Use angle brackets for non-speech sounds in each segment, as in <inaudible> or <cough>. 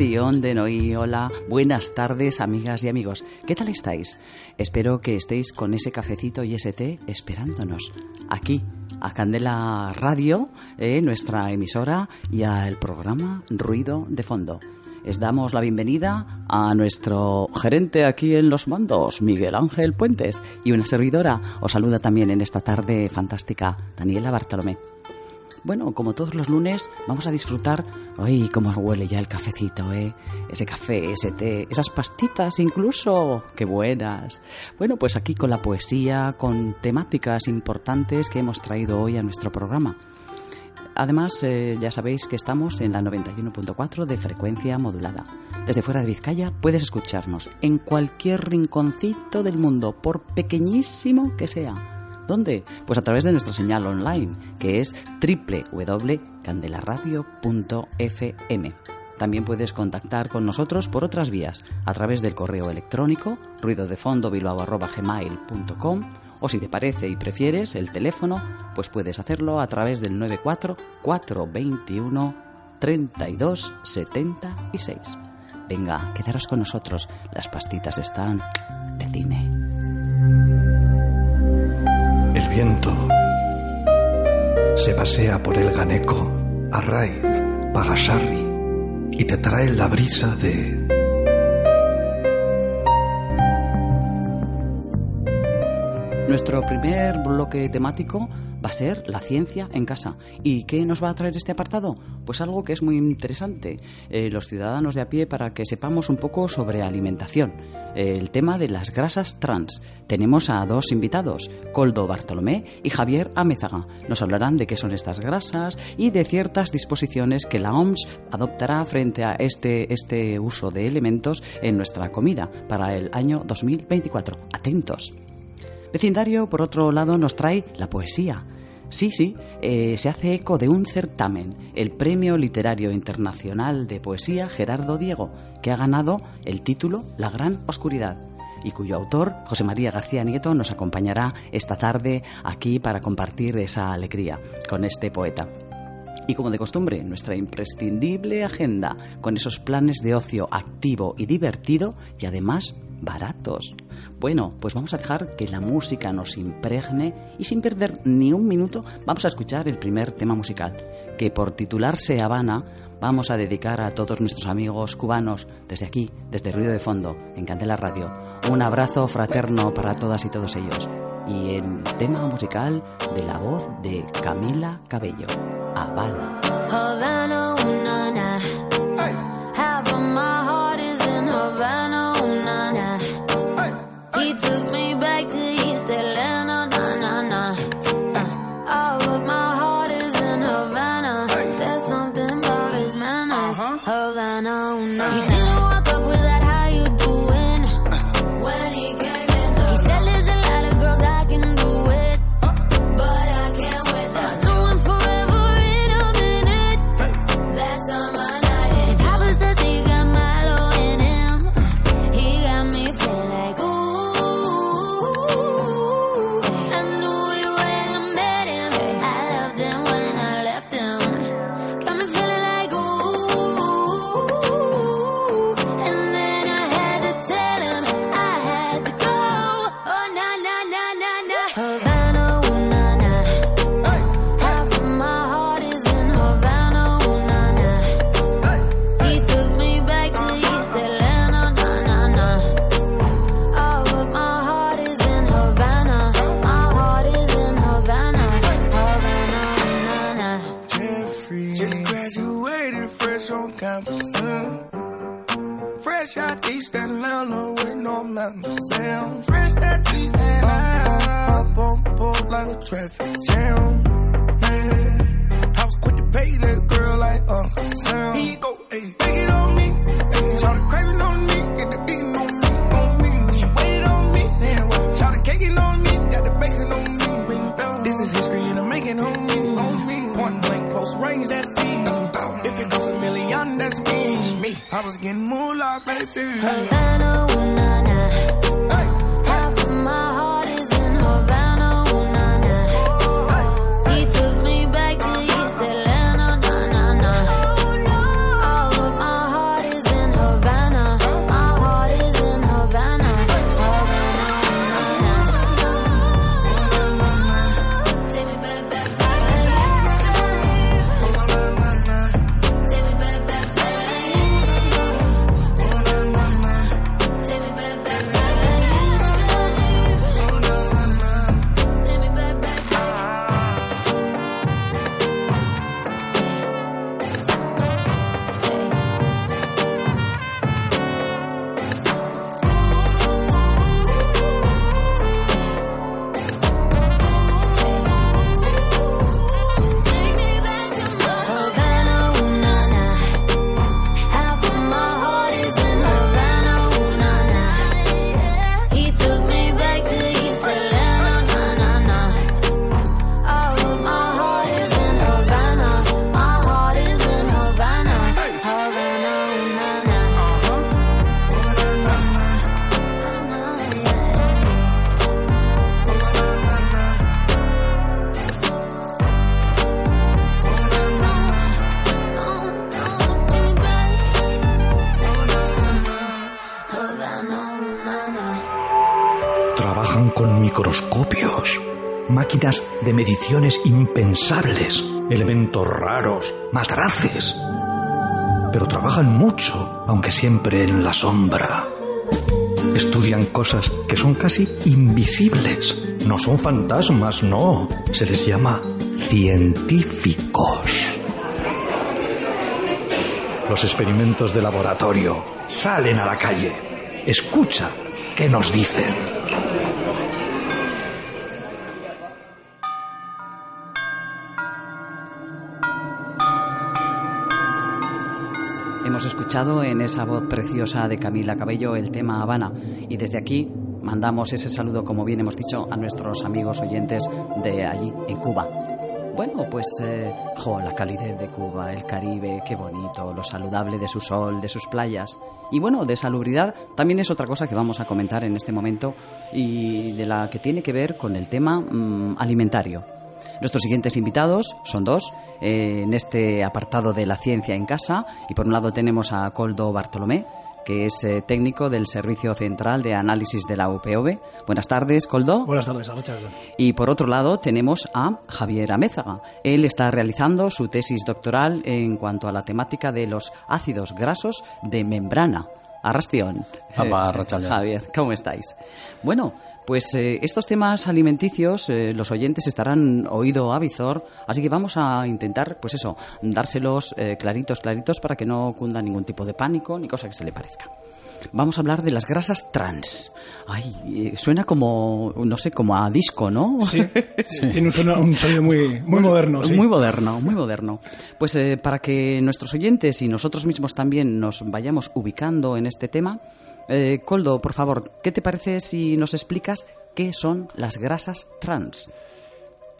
Arrastión de Noí. Hola, buenas tardes, amigas y amigos. ¿Qué tal estáis? Espero que estéis con ese cafecito y ese té esperándonos aquí, a Candela Radio, eh, nuestra emisora, y al programa Ruido de Fondo. Les damos la bienvenida a nuestro gerente aquí en Los Mandos, Miguel Ángel Puentes, y una servidora. Os saluda también en esta tarde fantástica, Daniela Bartolomé. Bueno, como todos los lunes, vamos a disfrutar. ¡Ay, cómo huele ya el cafecito, eh! Ese café, ese té, esas pastitas incluso. ¡Qué buenas! Bueno, pues aquí con la poesía, con temáticas importantes que hemos traído hoy a nuestro programa. Además, eh, ya sabéis que estamos en la 91.4 de frecuencia modulada. Desde fuera de Vizcaya puedes escucharnos en cualquier rinconcito del mundo, por pequeñísimo que sea. ¿Dónde? Pues a través de nuestra señal online, que es www.candelaradio.fm. También puedes contactar con nosotros por otras vías, a través del correo electrónico ruidodefondobilbao.gmail.com o si te parece y prefieres el teléfono, pues puedes hacerlo a través del 94 421 32 76. Venga, quedaros con nosotros, las pastitas están de cine. Viento. Se pasea por el Ganeco, Arraiz, Pagasarri y te trae la brisa de Nuestro primer bloque temático va a ser la ciencia en casa. ¿Y qué nos va a traer este apartado? Pues algo que es muy interesante. Eh, los ciudadanos de a pie para que sepamos un poco sobre alimentación. el tema de las grasas trans. Tenemos a dos invitados, Coldo Bartolomé y Javier Amézaga. Nos hablarán de qué son estas grasas y de ciertas disposiciones que la OMS adoptará frente a este, este uso de elementos en nuestra comida para el año 2024. Atentos. Vecindario, por otro lado, nos trae la poesía. Sí, sí, eh, se hace eco de un certamen, el Premio Literario Internacional de Poesía Gerardo Diego, que ha ganado el título La Gran Oscuridad y cuyo autor, José María García Nieto, nos acompañará esta tarde aquí para compartir esa alegría con este poeta. Y como de costumbre, nuestra imprescindible agenda con esos planes de ocio activo y divertido y además baratos. Bueno, pues vamos a dejar que la música nos impregne y sin perder ni un minuto vamos a escuchar el primer tema musical, que por titularse Habana vamos a dedicar a todos nuestros amigos cubanos desde aquí, desde Ruido de Fondo, en Candela Radio. Un abrazo fraterno para todas y todos ellos. Y en tema musical de la voz de Camila Cabello, Habana. He took me traffic jam. Man, I was quick to pay that girl like Uncle Sam. Here you go, ayy, take it on me. Ayy, shout the craving on me, get the beating on me, on me. She waited on me, man, shout the caking on me, got the bacon on me. This is history and I'm making on me, on me. Point blank, close range, that beat. If it goes a million, that's me. me. I was getting moolah, baby. Havana, mediciones impensables, elementos raros, matraces. Pero trabajan mucho, aunque siempre en la sombra. Estudian cosas que son casi invisibles. No son fantasmas, no. Se les llama científicos. Los experimentos de laboratorio salen a la calle. Escucha qué nos dicen. Escuchado en esa voz preciosa de Camila Cabello el tema Habana y desde aquí mandamos ese saludo, como bien hemos dicho, a nuestros amigos oyentes de allí, en Cuba. Bueno, pues eh, jo, la calidez de Cuba, el Caribe, qué bonito, lo saludable de su sol, de sus playas. Y bueno, de salubridad también es otra cosa que vamos a comentar en este momento y de la que tiene que ver con el tema mm, alimentario. Nuestros siguientes invitados son dos eh, en este apartado de la ciencia en casa. Y por un lado tenemos a Coldo Bartolomé, que es eh, técnico del Servicio Central de Análisis de la UPV. Buenas tardes, Coldo. Buenas tardes, Arracha. Y por otro lado tenemos a Javier Amézaga. Él está realizando su tesis doctoral en cuanto a la temática de los ácidos grasos de membrana. Arrastión. Javier, ¿cómo estáis? Bueno, pues eh, estos temas alimenticios eh, los oyentes estarán oído a Vizor, así que vamos a intentar, pues eso, dárselos eh, claritos, claritos para que no cunda ningún tipo de pánico ni cosa que se le parezca. Vamos a hablar de las grasas trans. Ay, eh, suena como, no sé, como a disco, ¿no? Sí, <laughs> tiene un sonido, un sonido muy, muy moderno. sí. Muy moderno, muy moderno. Pues eh, para que nuestros oyentes y nosotros mismos también nos vayamos ubicando en este tema, eh, Coldo, por favor, ¿qué te parece si nos explicas qué son las grasas trans?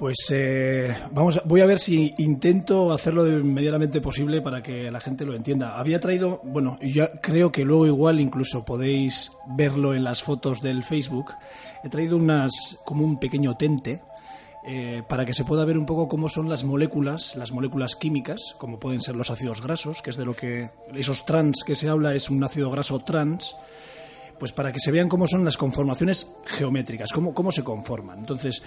Pues eh, vamos, voy a ver si intento hacerlo de medianamente posible para que la gente lo entienda. Había traído, bueno, y ya creo que luego igual incluso podéis verlo en las fotos del Facebook. He traído unas como un pequeño tente eh, para que se pueda ver un poco cómo son las moléculas, las moléculas químicas, como pueden ser los ácidos grasos, que es de lo que esos trans que se habla es un ácido graso trans. Pues para que se vean cómo son las conformaciones geométricas, cómo, cómo se conforman. Entonces,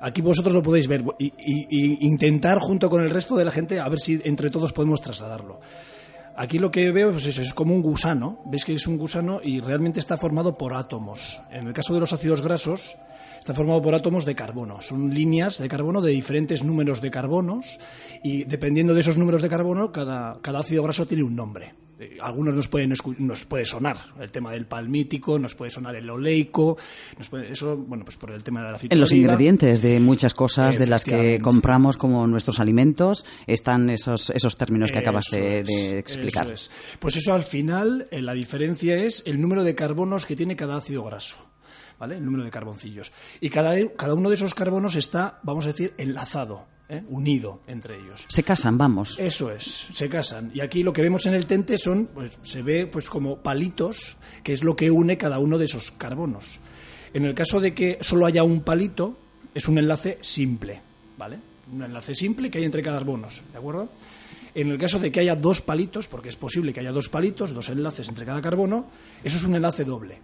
aquí vosotros lo podéis ver y, intentar junto con el resto de la gente a ver si entre todos podemos trasladarlo. Aquí lo que veo pues eso, es como un gusano, veis que es un gusano y realmente está formado por átomos. En el caso de los ácidos grasos, está formado por átomos de carbono. Son líneas de carbono de diferentes números de carbonos y dependiendo de esos números de carbono, cada, cada ácido graso tiene un nombre. Eh, algunos nos pueden nos puede sonar el tema del palmítico, nos puede sonar el oleico, nos puede, eso, bueno, pues por el tema de la En los ingredientes de muchas cosas de las que compramos como nuestros alimentos están esos, esos términos que acabas de, explicar. eso es. Pues eso al final, eh, la diferencia es el número de carbonos que tiene cada ácido graso. ¿Vale? El número de carboncillos. Y cada, cada uno de esos carbonos está, vamos a decir, enlazado, ¿eh? unido entre ellos. Se casan, vamos. Eso es, se casan. Y aquí lo que vemos en el tente son, pues se ve pues como palitos, que es lo que une cada uno de esos carbonos. En el caso de que solo haya un palito, es un enlace simple, ¿vale? Un enlace simple que hay entre carbonos, ¿de acuerdo? En el caso de que haya dos palitos, porque es posible que haya dos palitos, dos enlaces entre cada carbono, eso es un enlace doble.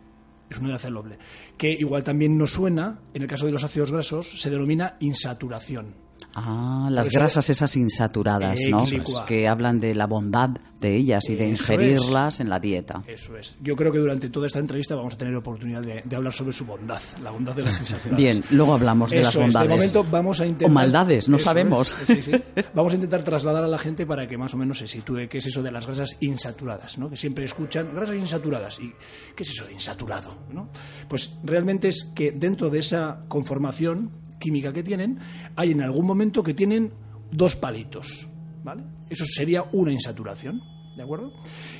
Es un enlace doble. Que igual también nos suena, en el caso de los ácidos grasos, se denomina insaturación. Ah, las Por eso- grasas esas insaturadas, Eh, ¿no? quilicua. Que hablan de la bondad de ellas y de Eso ingerirlas en la dieta. Eso es. Yo creo que durante toda esta entrevista vamos a tener oportunidad de, de hablar sobre su bondad, la bondad de las insaturadas. Bien, luego hablamos de las Eso es. bondades. De momento vamos a intentar... O maldades, no Eso sabemos. es. Sí, sí. Vamos a intentar trasladar a la gente para que más o menos se sitúe qué es eso de las grasas insaturadas, ¿no? Que siempre escuchan grasas insaturadas. ¿Y qué es eso de insaturado? ¿no? Pues realmente es que dentro de esa conformación química que tienen, hay en algún momento que tienen dos palitos, ¿vale? Eso sería una insaturación, ¿de acuerdo?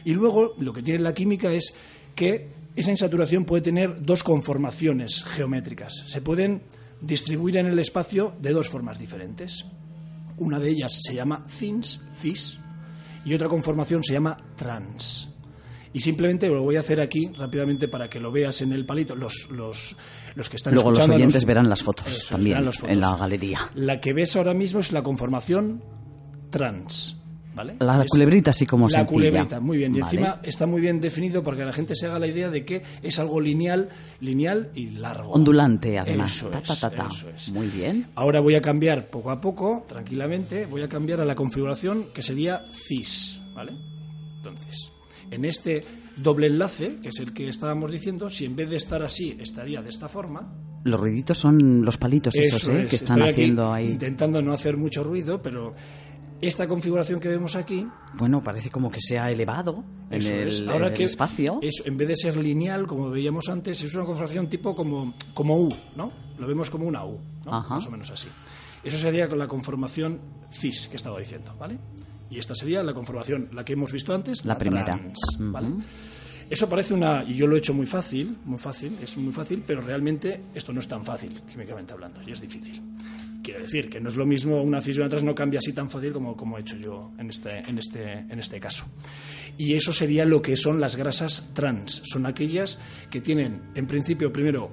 Y luego lo que tiene la química es que esa insaturación puede tener dos conformaciones geométricas. Se pueden distribuir en el espacio de dos formas diferentes. Una de ellas se llama cins, cis, y otra conformación se llama trans. Y simplemente lo voy a hacer aquí rápidamente para que lo veas en el palito. Los, los, los que están Luego los oyentes verán las fotos Eso también verán las fotos. en la galería. La que ves ahora mismo es la conformación trans. ¿Vale? La Es- culebrita así como la sencilla. culebrita, muy bien. Y Vale. encima está muy bien definido para que la gente se haga la idea de que es algo lineal, lineal y largo. Ondulante, además. Eso Ta, es, ta, ta, ta. eso es. Muy bien. Ahora voy a cambiar poco a poco, tranquilamente, voy a cambiar a la configuración que sería cis, ¿vale? Entonces, en este doble enlace, que es el que estábamos diciendo, si en vez de estar así, estaría de esta forma, Los ruiditos son los palitos esos, eso ¿eh? es. Que están haciendo ahí. Intentando no hacer mucho ruido, pero esta configuración que vemos aquí, Bueno, parece como que se ha elevado en el, es. Ahora el que espacio. es- en vez de ser lineal, como veíamos antes, es una configuración tipo como, como U, ¿no? Lo vemos como una U, ¿no? Más o menos así. Eso sería con la conformación cis que estaba diciendo, ¿vale? Y esta sería la conformación, la que hemos visto antes, La primera. trans, ¿vale? Eso parece una, y yo lo he hecho muy fácil, muy fácil, es muy fácil, pero realmente esto no es tan fácil, químicamente hablando, y es difícil. Quiero decir que no es lo mismo una cis y una trans, no cambia así tan fácil como, como he hecho yo en este, en, este, en este caso. Y eso sería lo que son las grasas trans. Son aquellas que tienen, en principio, primero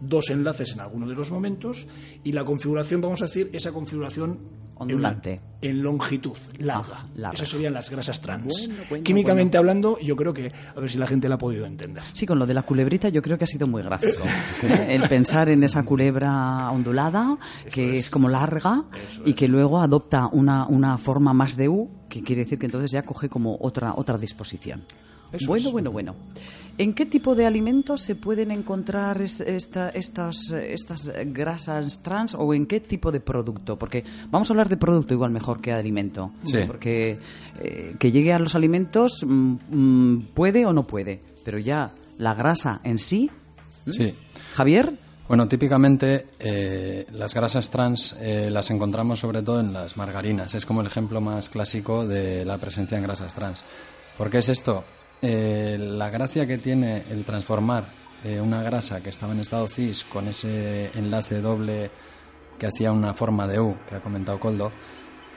dos enlaces en alguno de los momentos y la configuración, vamos a decir, esa configuración Ondulante. En, en longitud, larga. Ah, larga. Esas serían las grasas trans. Bueno, bueno, Químicamente hablando, yo creo que, a ver si la gente la ha podido entender. Sí, con lo de la culebrita yo creo que ha sido muy gráfico. <laughs> El pensar en esa culebra ondulada, que es. como larga y que luego adopta una, una forma más de U, que quiere decir que entonces ya coge como otra, otra disposición. Eso bueno, es. bueno, bueno. ¿En qué tipo de alimentos se pueden encontrar es- esta- estas, estas grasas trans o en qué tipo de producto? Porque vamos a hablar de producto igual mejor que de alimento. Sí. Porque eh, que llegue a los alimentos mm, mm, puede o no puede, pero ya la grasa en sí, Sí. Javier, Bueno, típicamente eh, las grasas trans eh, las encontramos sobre todo en las margarinas. Es como el ejemplo más clásico de la presencia en grasas trans. ¿Por qué es esto? Eh, la gracia que tiene el transformar eh, una grasa que estaba en estado cis con ese enlace doble que hacía una forma de U, que ha comentado Coldo,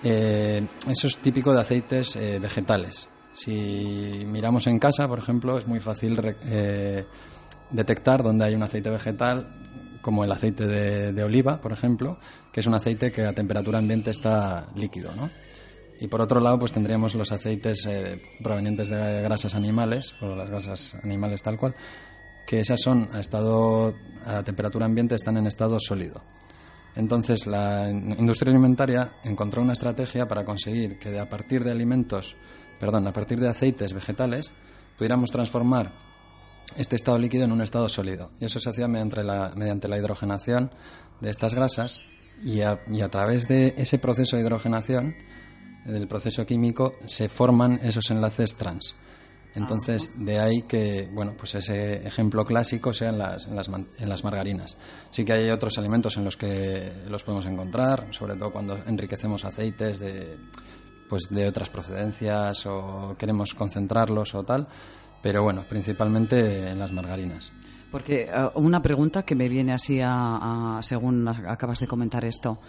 eh, eso es típico de aceites eh, vegetales. Si miramos en casa, por ejemplo, es muy fácil detectar donde hay un aceite vegetal, como el aceite de, de oliva, por ejemplo, que es un aceite que a temperatura ambiente está líquido, ¿no? Y por otro lado, pues tendríamos los aceites eh, provenientes de grasas animales, o las grasas animales tal cual, que esas son a estado a temperatura ambiente están en estado sólido. Entonces, la industria alimentaria encontró una estrategia para conseguir que a partir de alimentos, perdón, a partir de aceites vegetales, pudiéramos transformar este estado líquido en un estado sólido. Y eso se hacía mediante la, mediante la hidrogenación de estas grasas y a, y a través de ese proceso de hidrogenación del proceso químico se forman esos enlaces trans. Entonces, de ahí que, bueno, pues ese ejemplo clásico sea en las, en las, en las margarinas. Sí que hay otros alimentos en los que los podemos encontrar, sobre todo cuando enriquecemos aceites de, pues de otras procedencias o queremos concentrarlos o tal, pero bueno, principalmente en las margarinas. Porque eh, una pregunta que me viene así a, a- según acabas de comentar esto.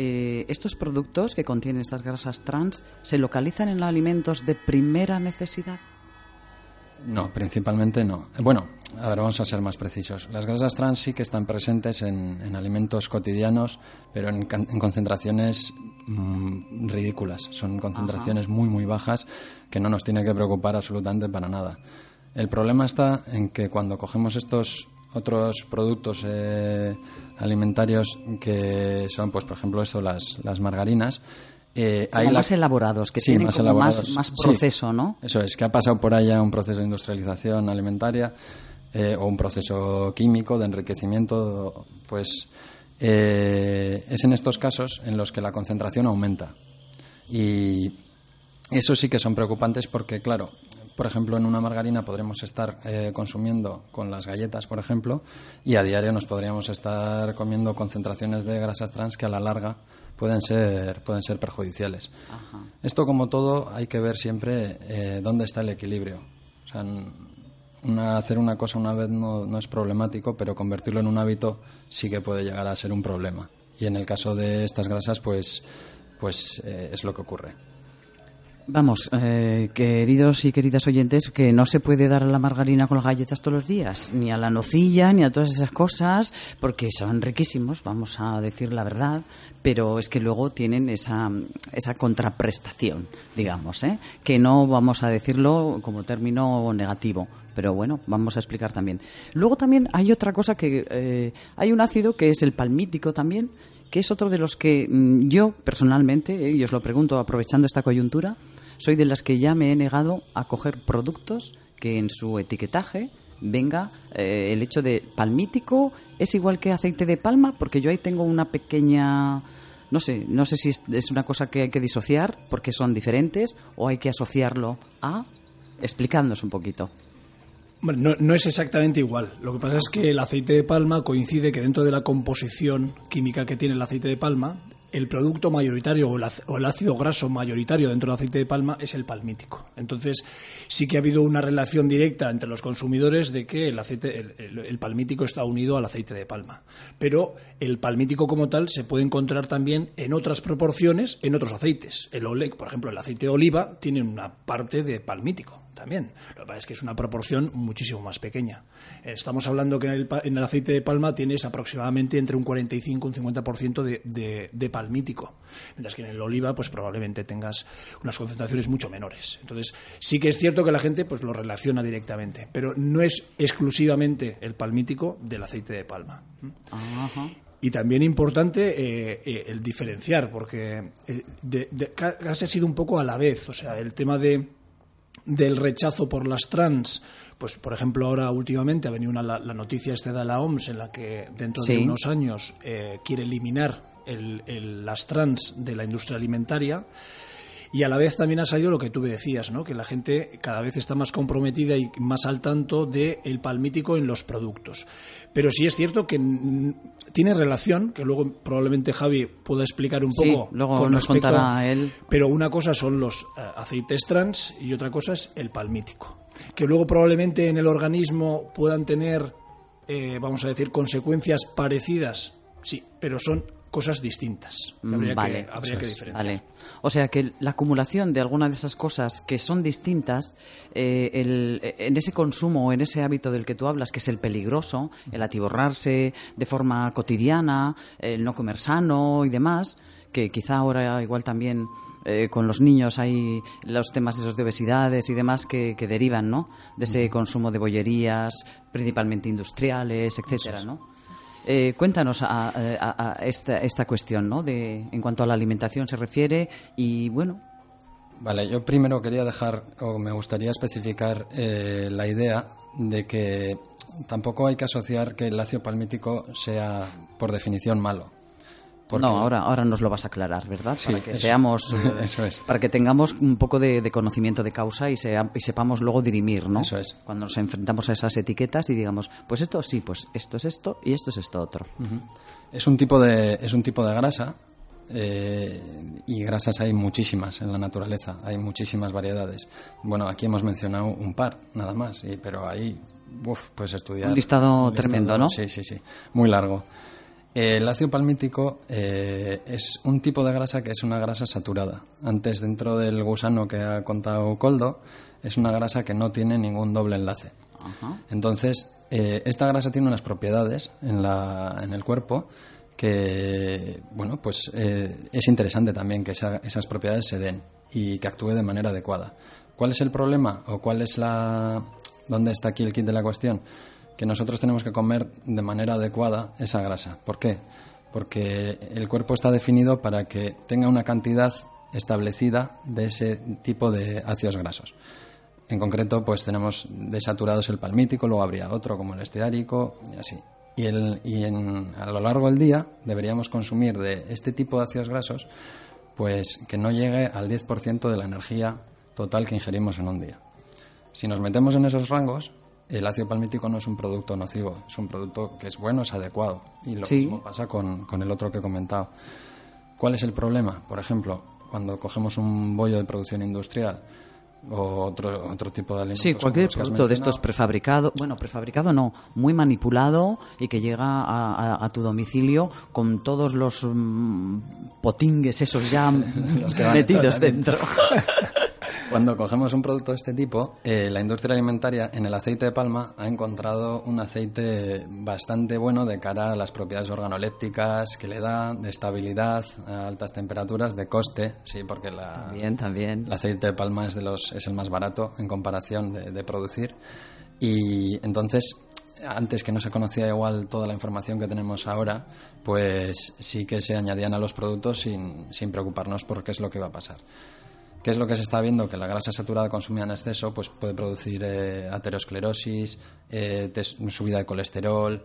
Eh, ¿Estos productos que contienen estas grasas trans se localizan en alimentos de primera necesidad? No, principalmente no. Bueno, a ver, vamos a ser más precisos. Las grasas trans sí que están presentes en, en alimentos cotidianos, pero en, en concentraciones mm, ridículas. Son concentraciones muy, muy bajas que no nos tiene que preocupar absolutamente para nada. El problema está en que cuando cogemos estos otros productos eh, alimentarios que son, pues, por ejemplo, esto, las, las margarinas, eh, la- más elaborados, que Sí, tienen más como más, elaborados. más proceso, ¿no? Eso es, que ha pasado por allá un proceso de industrialización alimentaria eh, o un proceso químico de enriquecimiento, pues eh, es en estos casos en los que la concentración aumenta. Y eso sí que son preocupantes porque, claro, por ejemplo, en una margarina podremos estar eh, consumiendo con las galletas, por ejemplo, y a diario nos podríamos estar comiendo concentraciones de grasas trans que a la larga pueden ser, pueden ser perjudiciales. Esto, como todo, hay que ver siempre eh, dónde está el equilibrio. O sea, una- hacer una cosa una vez no, no es problemático, pero convertirlo en un hábito sí que puede llegar a ser un problema. Y en el caso de estas grasas, pues, pues eh, es lo que ocurre. Vamos, eh, queridos y queridas oyentes, que no se puede dar a la margarina con las galletas todos los días, ni a la nocilla, ni a todas esas cosas, porque son riquísimos, vamos a decir la verdad, pero es que luego tienen esa, esa contraprestación, digamos, ¿eh? que no vamos a decirlo como término negativo, pero bueno, vamos a explicar también. Luego también hay otra cosa que eh, hay un ácido que es el palmítico también, que es otro de los que mm, yo personalmente, eh, y os lo pregunto aprovechando esta coyuntura, soy de las que ya me he negado a coger productos que en su etiquetaje venga eh, el hecho de palmítico es igual que aceite de palma, porque yo ahí tengo una pequeña no sé, no sé si es, una cosa que hay que disociar porque son diferentes o hay que asociarlo a explicándonos un poquito. No, no es exactamente igual. Lo que pasa es que el aceite de palma coincide que dentro de la composición química que tiene el aceite de palma, el producto mayoritario o el, ácido graso mayoritario dentro del aceite de palma es el palmítico. Entonces, sí que ha habido una relación directa entre los consumidores de que el aceite, el palmítico está unido al aceite de palma. Pero el palmítico como tal se puede encontrar también en otras proporciones en otros aceites. El ole, por ejemplo, el aceite de oliva tiene una parte de palmítico también. Lo que pasa es que es una proporción muchísimo más pequeña. Estamos hablando que en el, en el aceite de palma tienes aproximadamente entre un 45 y un 50% de, de, de palmítico, mientras que en el oliva pues probablemente tengas unas concentraciones mucho menores. Entonces sí que es cierto que la gente pues lo relaciona directamente, pero no es exclusivamente el palmítico del aceite de palma. Y también importante eh, eh, el diferenciar, porque eh, de- de- ca- casi ha sido un poco a la vez. O sea, el tema de, del rechazo por las trans, pues por ejemplo ahora últimamente ha venido una, la, la noticia esta de la OMS en la que dentro de unos años eh, quiere eliminar el- el- las trans de la industria alimentaria. Y a la vez también ha salido lo que tú me decías, ¿no? que la gente cada vez está más comprometida y más al tanto del el palmítico en los productos. Pero sí es cierto que tiene relación, que luego probablemente Javi pueda explicar un Sí, poco. luego con nos respecto- contará él. Pero una cosa son los eh, aceites trans y otra cosa es el palmítico. Que luego probablemente en el organismo puedan tener, eh, vamos a decir, consecuencias parecidas, sí, pero son cosas distintas. Mm, Habría vale, que, habría que diferenciar. Vale. O sea que la acumulación de alguna de esas cosas que son distintas, eh, el- en ese consumo o en ese hábito del que tú hablas, que es el peligroso, el atiborrarse de forma cotidiana, el no comer sano y demás, que quizá ahora igual también eh, con los niños hay los temas esos de obesidades y demás que, que derivan, ¿no? De ese consumo de bollerías, principalmente industriales, etcétera, ¿no? Eh, cuéntanos a, esta, esta cuestión, ¿no? De, en cuanto a la alimentación se refiere y, bueno, Vale, yo primero quería dejar, o me gustaría especificar eh, la idea de que tampoco hay que asociar que el ácido palmítico sea, por definición, malo. Porque- No, ahora, ahora nos lo vas a aclarar, ¿verdad? Sí, para que eso- seamos, eh, <laughs> eso es. para que tengamos un poco de, de conocimiento de causa y, sea- y sepamos luego dirimir, ¿no? Eso es. Cuando nos enfrentamos a esas etiquetas y digamos, pues esto sí, pues esto es esto y esto es esto otro. Es un tipo de, es un tipo de grasa eh, y grasas hay muchísimas en la naturaleza, hay muchísimas variedades. Bueno, aquí hemos mencionado un par, nada más, y- pero ahí, uf, puedes estudiar. Un listado tremendo, ¿no? Sí, sí, sí, muy largo. El ácido palmítico eh, es un tipo de grasa que es una grasa saturada. Antes, dentro del gusano que ha contado Coldo, es una grasa que no tiene ningún doble enlace. Entonces, eh, esta grasa tiene unas propiedades en, la, en el cuerpo que, bueno, pues eh, es interesante también que esa- esas propiedades se den y que actúe de manera adecuada. ¿Cuál es el problema o cuál es la... dónde está aquí el kit de la cuestión? Que nosotros tenemos que comer de manera adecuada esa grasa. ¿Por qué? Porque el cuerpo está definido para que tenga una cantidad establecida de ese tipo de ácidos grasos. En concreto, pues tenemos desaturados el palmítico, luego habría otro como el esteárico y así. Y, el, y en- a lo largo del día deberíamos consumir de este tipo de ácidos grasos, pues que no llegue al 10% de la energía total que ingerimos en un día. Si nos metemos en esos rangos, el ácido palmítico no es un producto nocivo, es un producto que es bueno, es adecuado. Y lo Sí. mismo pasa con, con el otro que he comentado. ¿Cuál es el problema? Por ejemplo, cuando cogemos un bollo de producción industrial o otro, otro tipo de alimentos. Sí, cualquier producto de estos prefabricado, bueno, prefabricado no, muy manipulado y que llega a, a- a tu domicilio con todos los mm, potingues esos ya <laughs> metidos dentro. <laughs> Cuando cogemos un producto de este tipo, eh, la industria alimentaria en el aceite de palma ha encontrado un aceite bastante bueno de cara a las propiedades organolépticas que le da, de estabilidad a altas temperaturas, de coste, sí, porque la, También, también. el aceite de palma es, de los, es el más barato en comparación de, de producir. Y entonces, antes que no se conocía igual toda la información que tenemos ahora, pues sí que se añadían a los productos sin, sin preocuparnos por qué es lo que va a pasar. ¿Qué es lo que se está viendo? Que la grasa saturada consumida en exceso pues puede producir eh, aterosclerosis, eh, subida de colesterol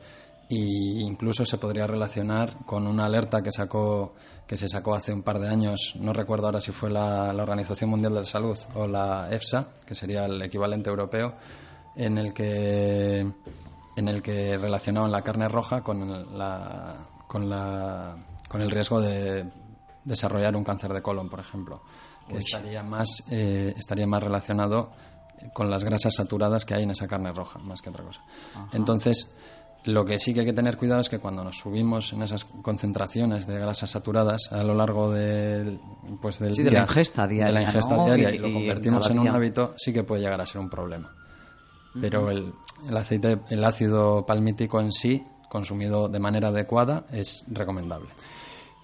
e incluso se podría relacionar con una alerta que sacó que se sacó hace un par de años, no recuerdo ahora si fue la, la Organización Mundial de la Salud o la EFSA, que sería el equivalente europeo, en el que en el que relacionaban la carne roja con la con la con el riesgo de desarrollar un cáncer de colon, por ejemplo, que estaría más eh, estaría más relacionado con las grasas saturadas que hay en esa carne roja, más que otra cosa. Entonces, lo que sí que hay que tener cuidado es que cuando nos subimos en esas concentraciones de grasas saturadas a lo largo del, pues del Sí, de día, la ingesta de la diaria, ingesta ¿no? diaria Y- y, lo convertimos en un hábito, sí que puede llegar a ser un problema. Pero el, el aceite, el ácido palmítico en sí, consumido de manera adecuada, es recomendable.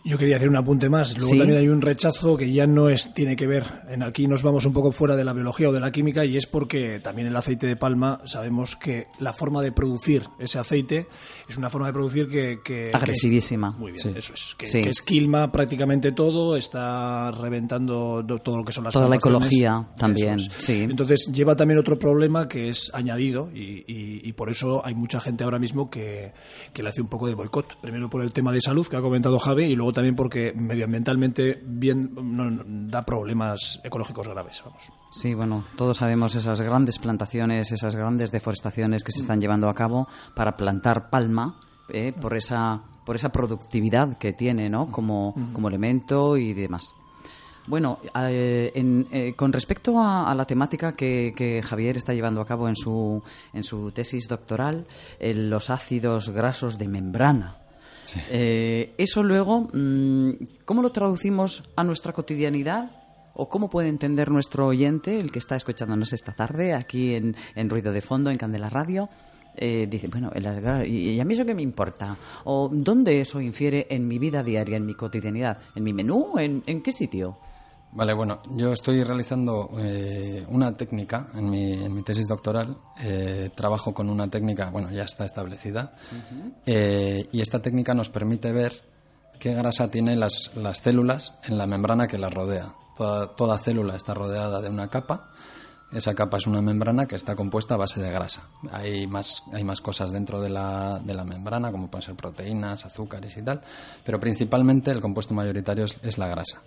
Yo quería hacer un apunte más. Luego Sí. también hay un rechazo que ya no es tiene que ver. En aquí nos vamos un poco fuera de la biología o de la química y es porque también el aceite de palma sabemos que la forma de producir ese aceite es una forma de producir que, que- que es- Agresivísima. muy bien, Sí. eso es. Que, Sí. que esquilma prácticamente todo, está reventando do- todo lo que son las Toda la ecología también, es. sí. Entonces lleva también otro problema que es añadido y, y- y por eso hay mucha gente ahora mismo que, que le hace un poco de boicot. Primero por el tema de salud que ha comentado Javi y luego también porque medioambientalmente bien no- no- da problemas ecológicos graves. Vamos. Sí, bueno, todos sabemos esas grandes plantaciones, esas grandes deforestaciones que se están llevando a cabo para plantar palma eh, por esa por esa productividad que tiene, ¿no? Como, como elemento y demás. Bueno, eh, en- eh, con respecto a, a la temática que, que Javier está llevando a cabo en su, en su tesis doctoral, eh, los ácidos grasos de membrana. Eh, eso luego, mm, ¿cómo lo traducimos a nuestra cotidianidad? ¿O cómo puede entender nuestro oyente, el que está escuchándonos esta tarde aquí en, Ruido de Fondo, en Candela Radio? Eh, dice, bueno, ¿y, a mí eso qué me importa? ¿O dónde eso infiere en mi vida diaria, en mi cotidianidad? ¿En mi menú? ¿En, en qué sitio? Vale, bueno, yo estoy realizando eh, una técnica en mi, en mi tesis doctoral. eh, trabajo con una técnica, bueno, ya está establecida. eh, y esta técnica nos permite ver qué grasa tienen las, las células en la membrana que las rodea. Toda, toda célula está rodeada de una capa Esa capa es una membrana que está compuesta a base de grasa. Hay más, hay más cosas dentro de la, de la membrana, como pueden ser proteínas, azúcares y tal, pero principalmente el compuesto mayoritario es, es la grasa.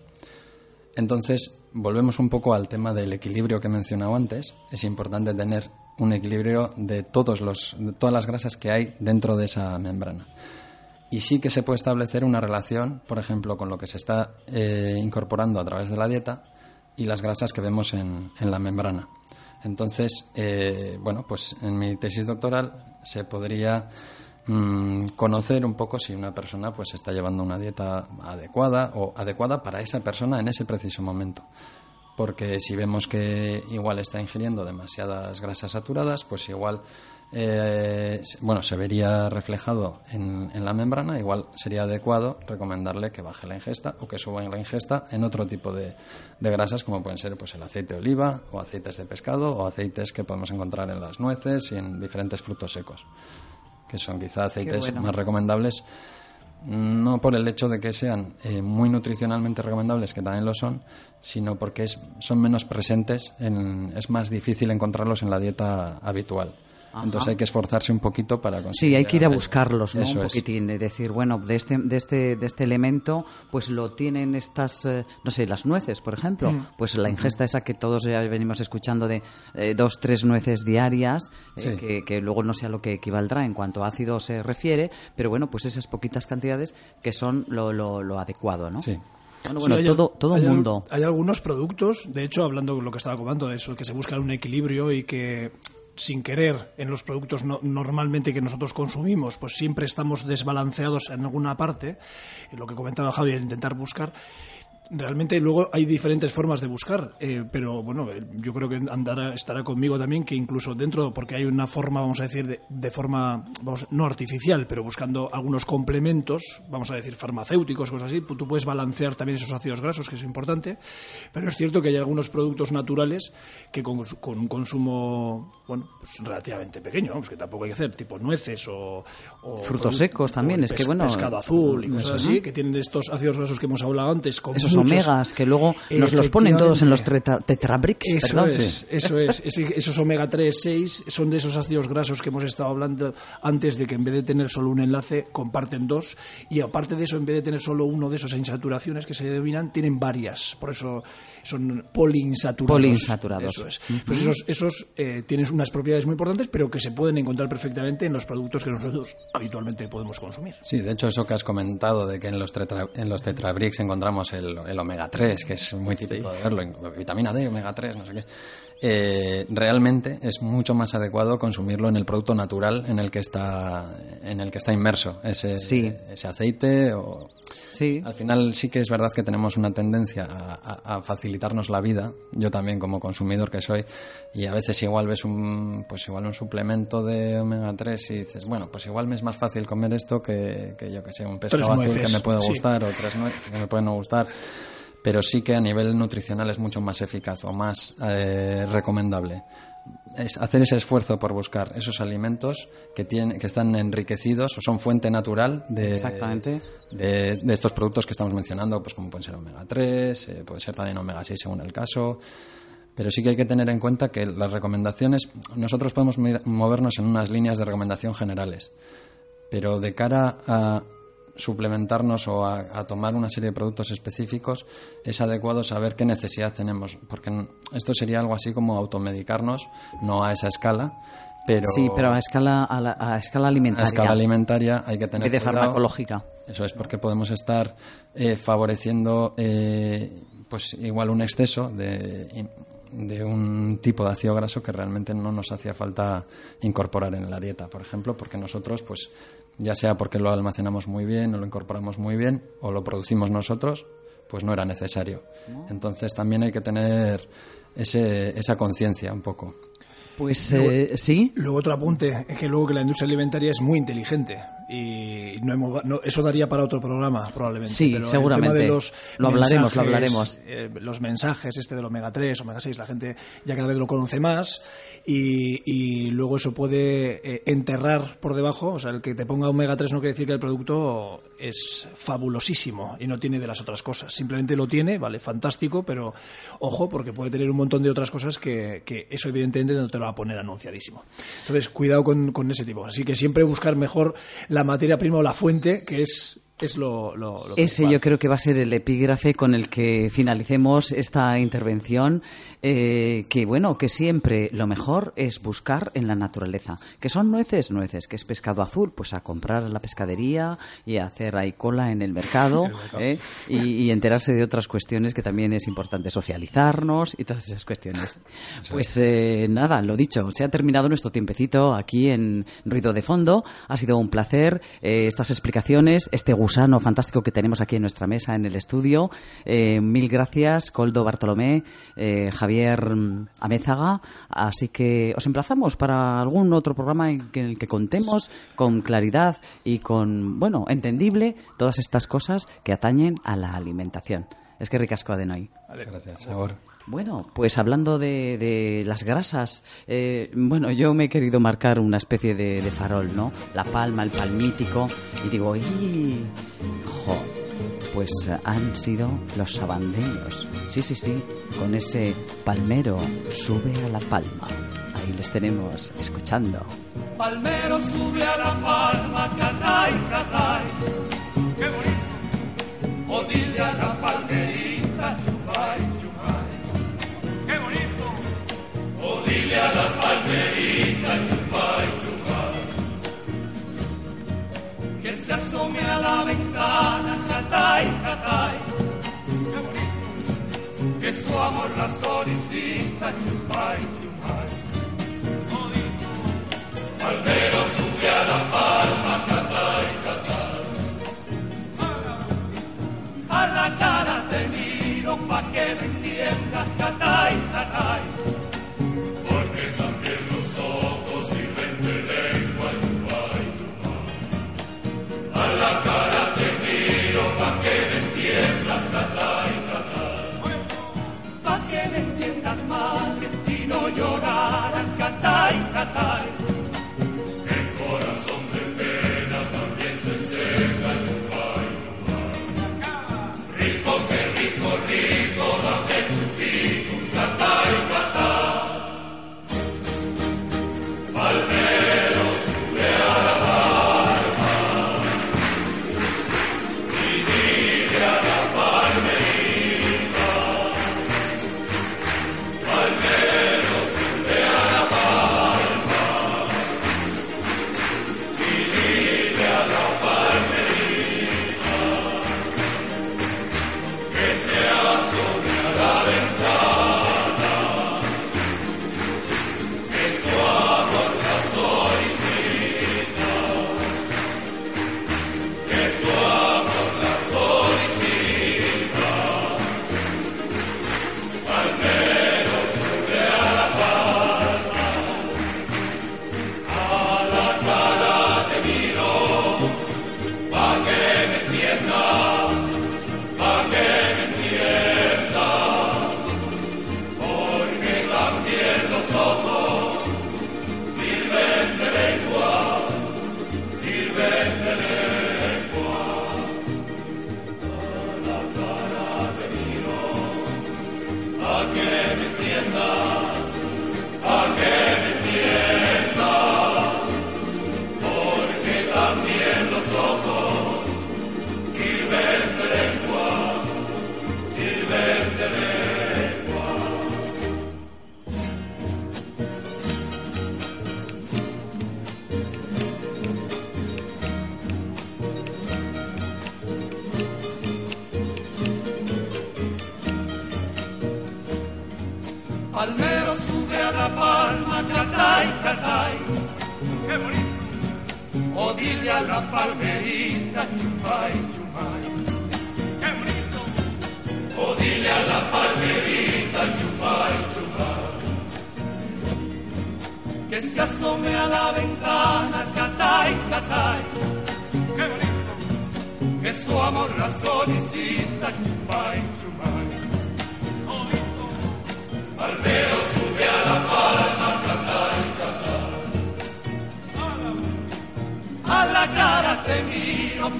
Entonces, volvemos un poco al tema del equilibrio que he mencionado antes. Es importante tener un equilibrio de, todos los, de todas las grasas que hay dentro de esa membrana. Y sí que se puede establecer una relación, por ejemplo, con lo que se está eh, incorporando a través de la dieta y las grasas que vemos en, en la membrana. Entonces, eh, bueno, pues en mi tesis doctoral se podría mm, conocer un poco si una persona pues está llevando una dieta adecuada o adecuada para esa persona en ese preciso momento. Porque si vemos que igual está ingiriendo demasiadas grasas saturadas, pues igual eh, bueno, se vería reflejado en, en la membrana, igual sería adecuado recomendarle que baje la ingesta o que suba la ingesta en otro tipo de, de grasas, como pueden ser pues, el aceite de oliva o aceites de pescado o aceites que podemos encontrar en las nueces y en diferentes frutos secos, que son quizá aceites bueno. más recomendables no por el hecho de que sean eh, muy nutricionalmente recomendables, que también lo son, sino porque es- son menos presentes, en- es más difícil encontrarlos en la dieta habitual. Entonces hay que esforzarse un poquito para conseguir. Sí, hay que ir a buscarlos, ¿no? Eso un es. poquitín, de decir, bueno, de este, de este, de este elemento, pues lo tienen estas, eh, no sé, las nueces, por ejemplo, pues la ingesta esa que todos ya venimos escuchando de eh, dos, tres nueces diarias, eh, Sí. que, que luego no sé a lo que equivaldrá en cuanto a ácido se refiere, pero bueno, pues esas poquitas cantidades que son lo, lo, lo adecuado, ¿no? Sí. Bueno, Sí, bueno, hay- todo, todo hay mundo. Hay algunos productos, de hecho, hablando de lo que estaba comentando, de eso, que se busca un equilibrio y que sin querer en los productos no- normalmente que nosotros consumimos, pues siempre estamos desbalanceados en alguna parte, y lo que comentaba Javier, intentar buscar. Realmente luego hay diferentes formas de buscar, eh, pero bueno, eh, yo creo que andará, estará conmigo también que incluso dentro, porque hay una forma, vamos a decir, de, de forma, vamos, no artificial, pero buscando algunos complementos, vamos a decir farmacéuticos, cosas así, tú puedes balancear también esos ácidos grasos, que es importante, pero es cierto que hay algunos productos naturales que con, con un consumo, bueno, pues relativamente pequeño, vamos, que tampoco hay que hacer, tipo nueces o... o Frutos secos también, o es que bueno, Pescado azul y cosas eso, así, ¿no? que tienen estos ácidos grasos que hemos hablado antes, con Esos muchos- omegas que luego nos los ponen todos en los tetra- tetrabricks, eso ¿verdad? es, eso es. Ese- esos omega 3, 6 son de esos ácidos grasos que hemos estado hablando antes de que en vez de tener solo un enlace comparten dos y aparte de eso en vez de tener solo uno de esos insaturaciones que se denominan tienen varias, por eso son poliinsaturados. Poliinsaturados. Eso es. Pues esos, esos eh, tienen unas propiedades muy importantes pero que se pueden encontrar perfectamente en los productos que nosotros habitualmente podemos consumir. Sí, de hecho eso que has comentado de que en los, tetra, en los tetrabricks encontramos el, el omega 3, que es muy típico de verlo, vitamina D, omega 3, no sé qué. Eh, realmente es mucho más adecuado consumirlo en el producto natural en el que está, en el que está inmerso ese, Sí. ese aceite o... Sí. Al final sí que es verdad que tenemos una tendencia a, a- a facilitarnos la vida, yo también como consumidor que soy, y a veces igual ves un, pues igual un suplemento de omega 3 y dices, bueno, pues igual me es más fácil comer esto que, que yo que sé, un pescado azul que me puede sí. gustar o tres nueces que me pueden no gustar. Pero sí que a nivel nutricional es mucho más eficaz o más eh, recomendable es hacer ese esfuerzo por buscar esos alimentos que tienen que están enriquecidos o son fuente natural de, Exactamente. de, de estos productos que estamos mencionando, pues como pueden ser omega 3, eh, puede ser también omega 6 según el caso. Pero sí que hay que tener en cuenta que las recomendaciones, nosotros podemos movernos en unas líneas de recomendación generales, pero de cara a suplementarnos o a, a tomar una serie de productos específicos, es adecuado saber qué necesidad tenemos, porque esto sería algo así como automedicarnos, no a esa escala, pero Sí, pero a escala, a, la- a escala a alimentaria. escala alimentaria hay que en tener vez de cuidado. farmacológica. Eso es porque podemos estar eh, favoreciendo eh, pues igual un exceso de, de un tipo de ácido graso que realmente no nos hacía falta incorporar en la dieta, por ejemplo, porque nosotros, pues ya sea porque lo almacenamos muy bien o lo incorporamos muy bien o lo producimos nosotros, pues no era necesario. Entonces también hay que tener ese, esa conciencia un poco. Pues eh, sí. Luego otro apunte es que luego que la industria alimentaria es muy inteligente y no hemos, no, eso daría para otro programa probablemente. Sí, pero seguramente. El tema de los Lo hablaremos, lo hablaremos. eh, los mensajes este del omega 3, omega 6, la gente ya cada vez lo conoce más y, y luego eso puede eh, enterrar por debajo, o sea, el que te ponga omega 3 no quiere decir que el producto es fabulosísimo y no tiene de las otras cosas, simplemente lo tiene, vale, fantástico, pero ojo porque puede tener un montón de otras cosas que, que eso evidentemente no te lo va a poner anunciadísimo. Entonces, cuidado con, con ese tipo. Así que siempre buscar mejor la materia prima o la fuente, que es, es lo, lo, lo Ese principal. yo creo que va a ser el epígrafe con el que finalicemos esta intervención, eh, que bueno, que siempre lo mejor es buscar en la naturaleza. Que son nueces, nueces, que es pescado azul, pues a comprar a la pescadería y a hacer ahí cola en el mercado, <laughs> ¿eh? y, y enterarse de otras cuestiones que también es importante socializarnos y todas esas cuestiones. Pues eh, nada, lo dicho, se ha terminado nuestro tiempecito aquí en Ruido de Fondo. Ha sido un placer eh, estas explicaciones, este gusano fantástico que tenemos aquí en nuestra mesa en el estudio. Eh, mil gracias, Coldo Bartolomé, eh, Javier mm, Amézaga. Así que os emplazamos para algún otro programa en el que contemos con claridad y con, bueno, entendible todas estas cosas que atañen a la alimentación. Es que ricasco de hoy. Gracias, Agur. Bueno, pues hablando de, las grasas, eh, bueno, yo me he querido marcar una especie de, farol, ¿no? La palma, el palmítico, y digo, ¡y! ¡Jo! Pues han sido los sabandeños. Sí, sí, sí, con ese palmero sube a la palma. Ahí les tenemos escuchando. Palmero sube a la palma, catay, catay. Qué bonito. O dile a la palmerita, a la palmerita, chupay, chupay. Que se asome a la ventana. Qué bonito. Que su amor la solicita, chupay, chupay. Palmero sube a la palma, catay, catay. A la cara te miro pa' que me entiendas, catay, catay. Si no lloraran, catay,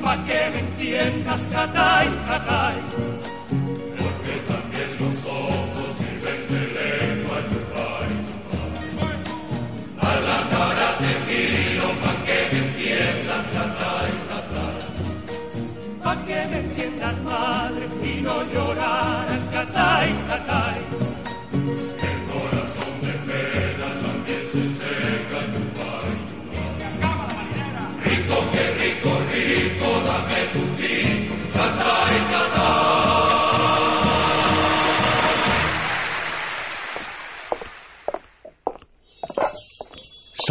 pa' que me entiendas, catay, catay. Porque también los ojos sirven de lengua, chupay. A la cara te miro pa' que me entiendas, catay, catay. Pa' que me entiendas, madre, y no lloraras, catay, catay.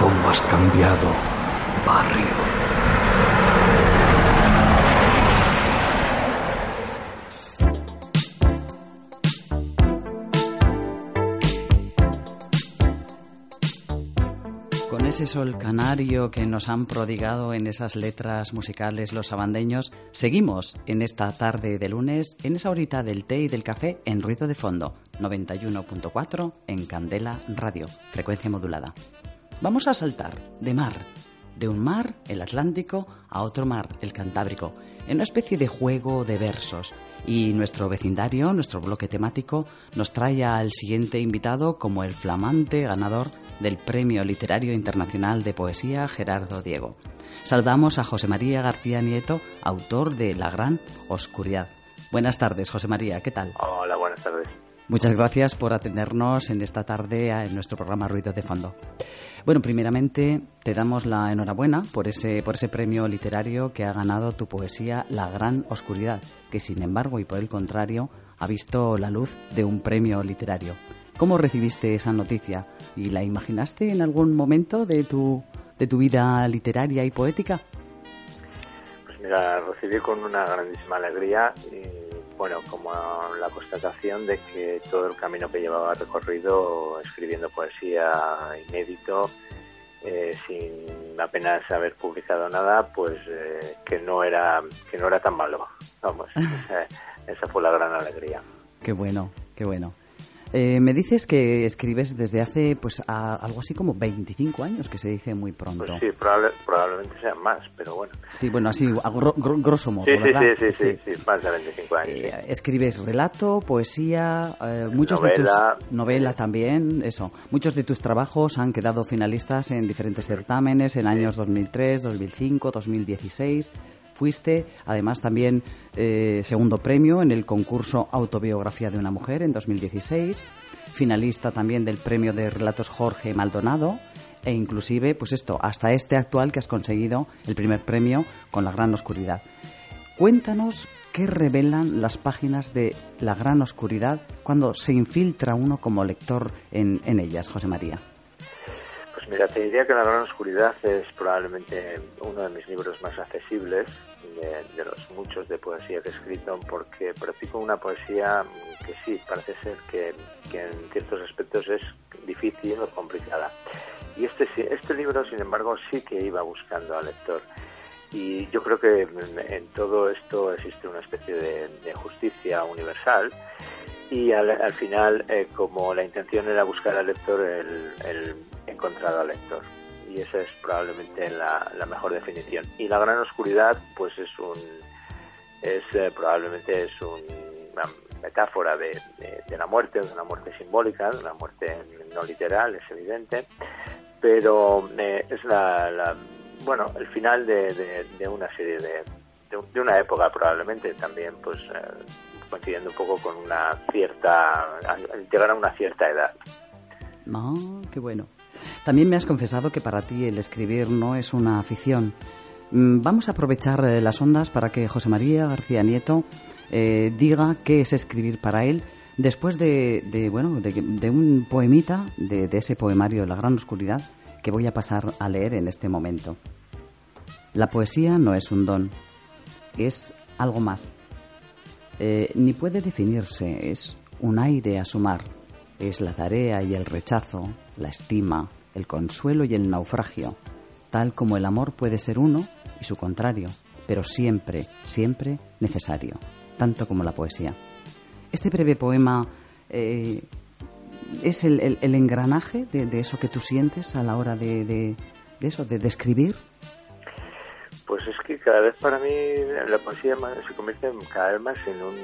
cómo has cambiado, barrio. Con ese sol canario que nos han prodigado en esas letras musicales los abandeños, seguimos en esta tarde de lunes, en esa horita del té y del café en ruido de fondo, 91.4 en Candela Radio, frecuencia modulada. Vamos a saltar de mar, de un mar, el Atlántico, a otro mar, el Cantábrico, en una especie de juego de versos. Y nuestro vecindario, nuestro bloque temático, nos trae al siguiente invitado como el flamante ganador del Premio Literario Internacional de Poesía Gerardo Diego. Saludamos a José María García Nieto, autor de La Gran Oscuridad. Buenas tardes, José María, ¿qué tal? Hola, buenas tardes. Muchas gracias por atendernos en esta tarde en nuestro programa Ruido de Fondo. Bueno, primeramente te damos la enhorabuena por ese, por ese premio literario que ha ganado tu poesía La Gran Oscuridad, que sin embargo y por el contrario ha visto la luz de un premio literario. ¿Cómo recibiste esa noticia? ¿Y la imaginaste en algún momento de tu, de tu vida literaria y poética? Pues mira, recibí con una grandísima alegría bueno, como la constatación de que todo el camino que llevaba recorrido escribiendo poesía inédito, eh, sin apenas haber publicado nada, pues eh, que no era que no era tan malo. Vamos, <laughs> esa, esa fue la gran alegría. Qué bueno, qué bueno. Eh, me dices que escribes desde hace pues a- algo así como 25 años, que se dice muy pronto. Pues sí, probable- probablemente sean más, pero bueno. Sí, bueno, así a gro- gro- grosso modo, Sí, sí, ¿verdad? sí, sí, sí, sí, más de 25 años. Eh, escribes relato, poesía, eh, muchos de tus novela también, eso. Muchos de tus trabajos han quedado finalistas en diferentes certámenes en años 2003, 2005, 2016. Fuiste, además, también eh, segundo premio en el concurso Autobiografía de una mujer en 2016, finalista también del premio de relatos Jorge Maldonado e inclusive, pues esto, hasta este actual que has conseguido el primer premio con La Gran Oscuridad. Cuéntanos qué revelan las páginas de La Gran Oscuridad cuando se infiltra uno como lector en, en ellas, José María. Mira, te diría que La Gran Oscuridad es probablemente uno de mis libros más accesibles, de, los muchos de poesía que he escrito, porque practico una poesía que sí, parece ser que, en ciertos aspectos es difícil o complicada. Y este, este libro, sin embargo, sí que iba buscando al lector. Y yo creo que en, todo esto existe una especie de justicia universal y al, al final, eh, como la intención era buscar al lector, el, el encontrado al lector. Y esa es probablemente la, la mejor definición. Y la gran oscuridad, pues es un, es eh, probablemente es un- una metáfora de, de- la muerte, de una muerte simbólica, de una muerte no literal, es evidente, pero eh, es la, la- bueno el final de, de- una serie de, de, de una época probablemente también pues eh, coincidiendo un poco con una cierta llegar a una cierta edad Ah, qué bueno. También me has confesado que para ti el escribir no es una afición, Mm, Vamos a aprovechar eh, las ondas para que José María García Nieto eh, diga qué es escribir para él después de, de, bueno, de, de un poemita, de, de ese poemario La Gran Oscuridad, que voy a pasar a leer en este momento. La poesía no es un don, es algo más. Eh, ni puede definirse, es un aire a sumar, es la tarea y el rechazo, la estima, el consuelo y el naufragio, tal como el amor puede ser uno y su contrario, pero siempre, siempre necesario, tanto como la poesía. Este breve poema eh, es el, engranaje de, eso que tú sientes a la hora de, eso, de, de escribir. Pues es que cada vez para mí la poesía se convierte cada vez más en un,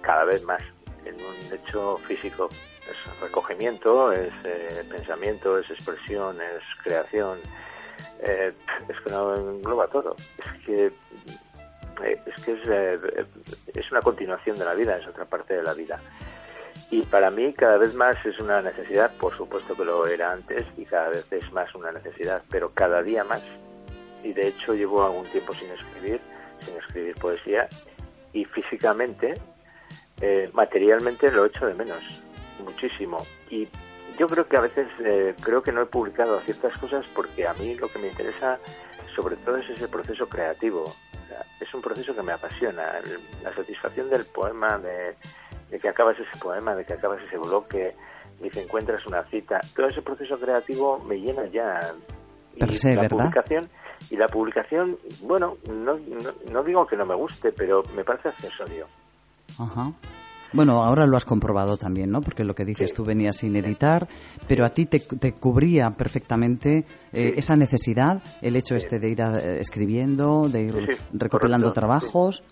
cada vez más, en un hecho físico. Es recogimiento, es eh, pensamiento, es expresión, es creación. Eh, es que no engloba todo. Es que eh, es que es, eh, es una continuación de la vida, es otra parte de la vida. Y para mí cada vez más es una necesidad, por supuesto que lo era antes y cada vez es más una necesidad, pero cada día más. Y de hecho llevo algún tiempo sin escribir, sin escribir poesía y físicamente, eh, materialmente lo echo de menos, muchísimo. Y yo creo que a veces eh, creo que no he publicado ciertas cosas porque a mí lo que me interesa sobre todo es ese proceso creativo. O sea, es un proceso que me apasiona. La satisfacción del poema, de, de que acabas ese poema, de que acabas ese bloque, de que encuentras una cita. Todo ese proceso creativo me llena ya. Y Per se, la ¿verdad? publicación y la publicación, bueno, no, no, no digo que no me guste, pero me parece accesorio. Ajá. Bueno, ahora lo has comprobado también, ¿no? Porque lo que dices, Sí. tú venías sin editar, pero a ti te, te cubría perfectamente eh, Sí. esa necesidad, el hecho este de ir a- eh, escribiendo, de ir recopilando correcto, trabajos.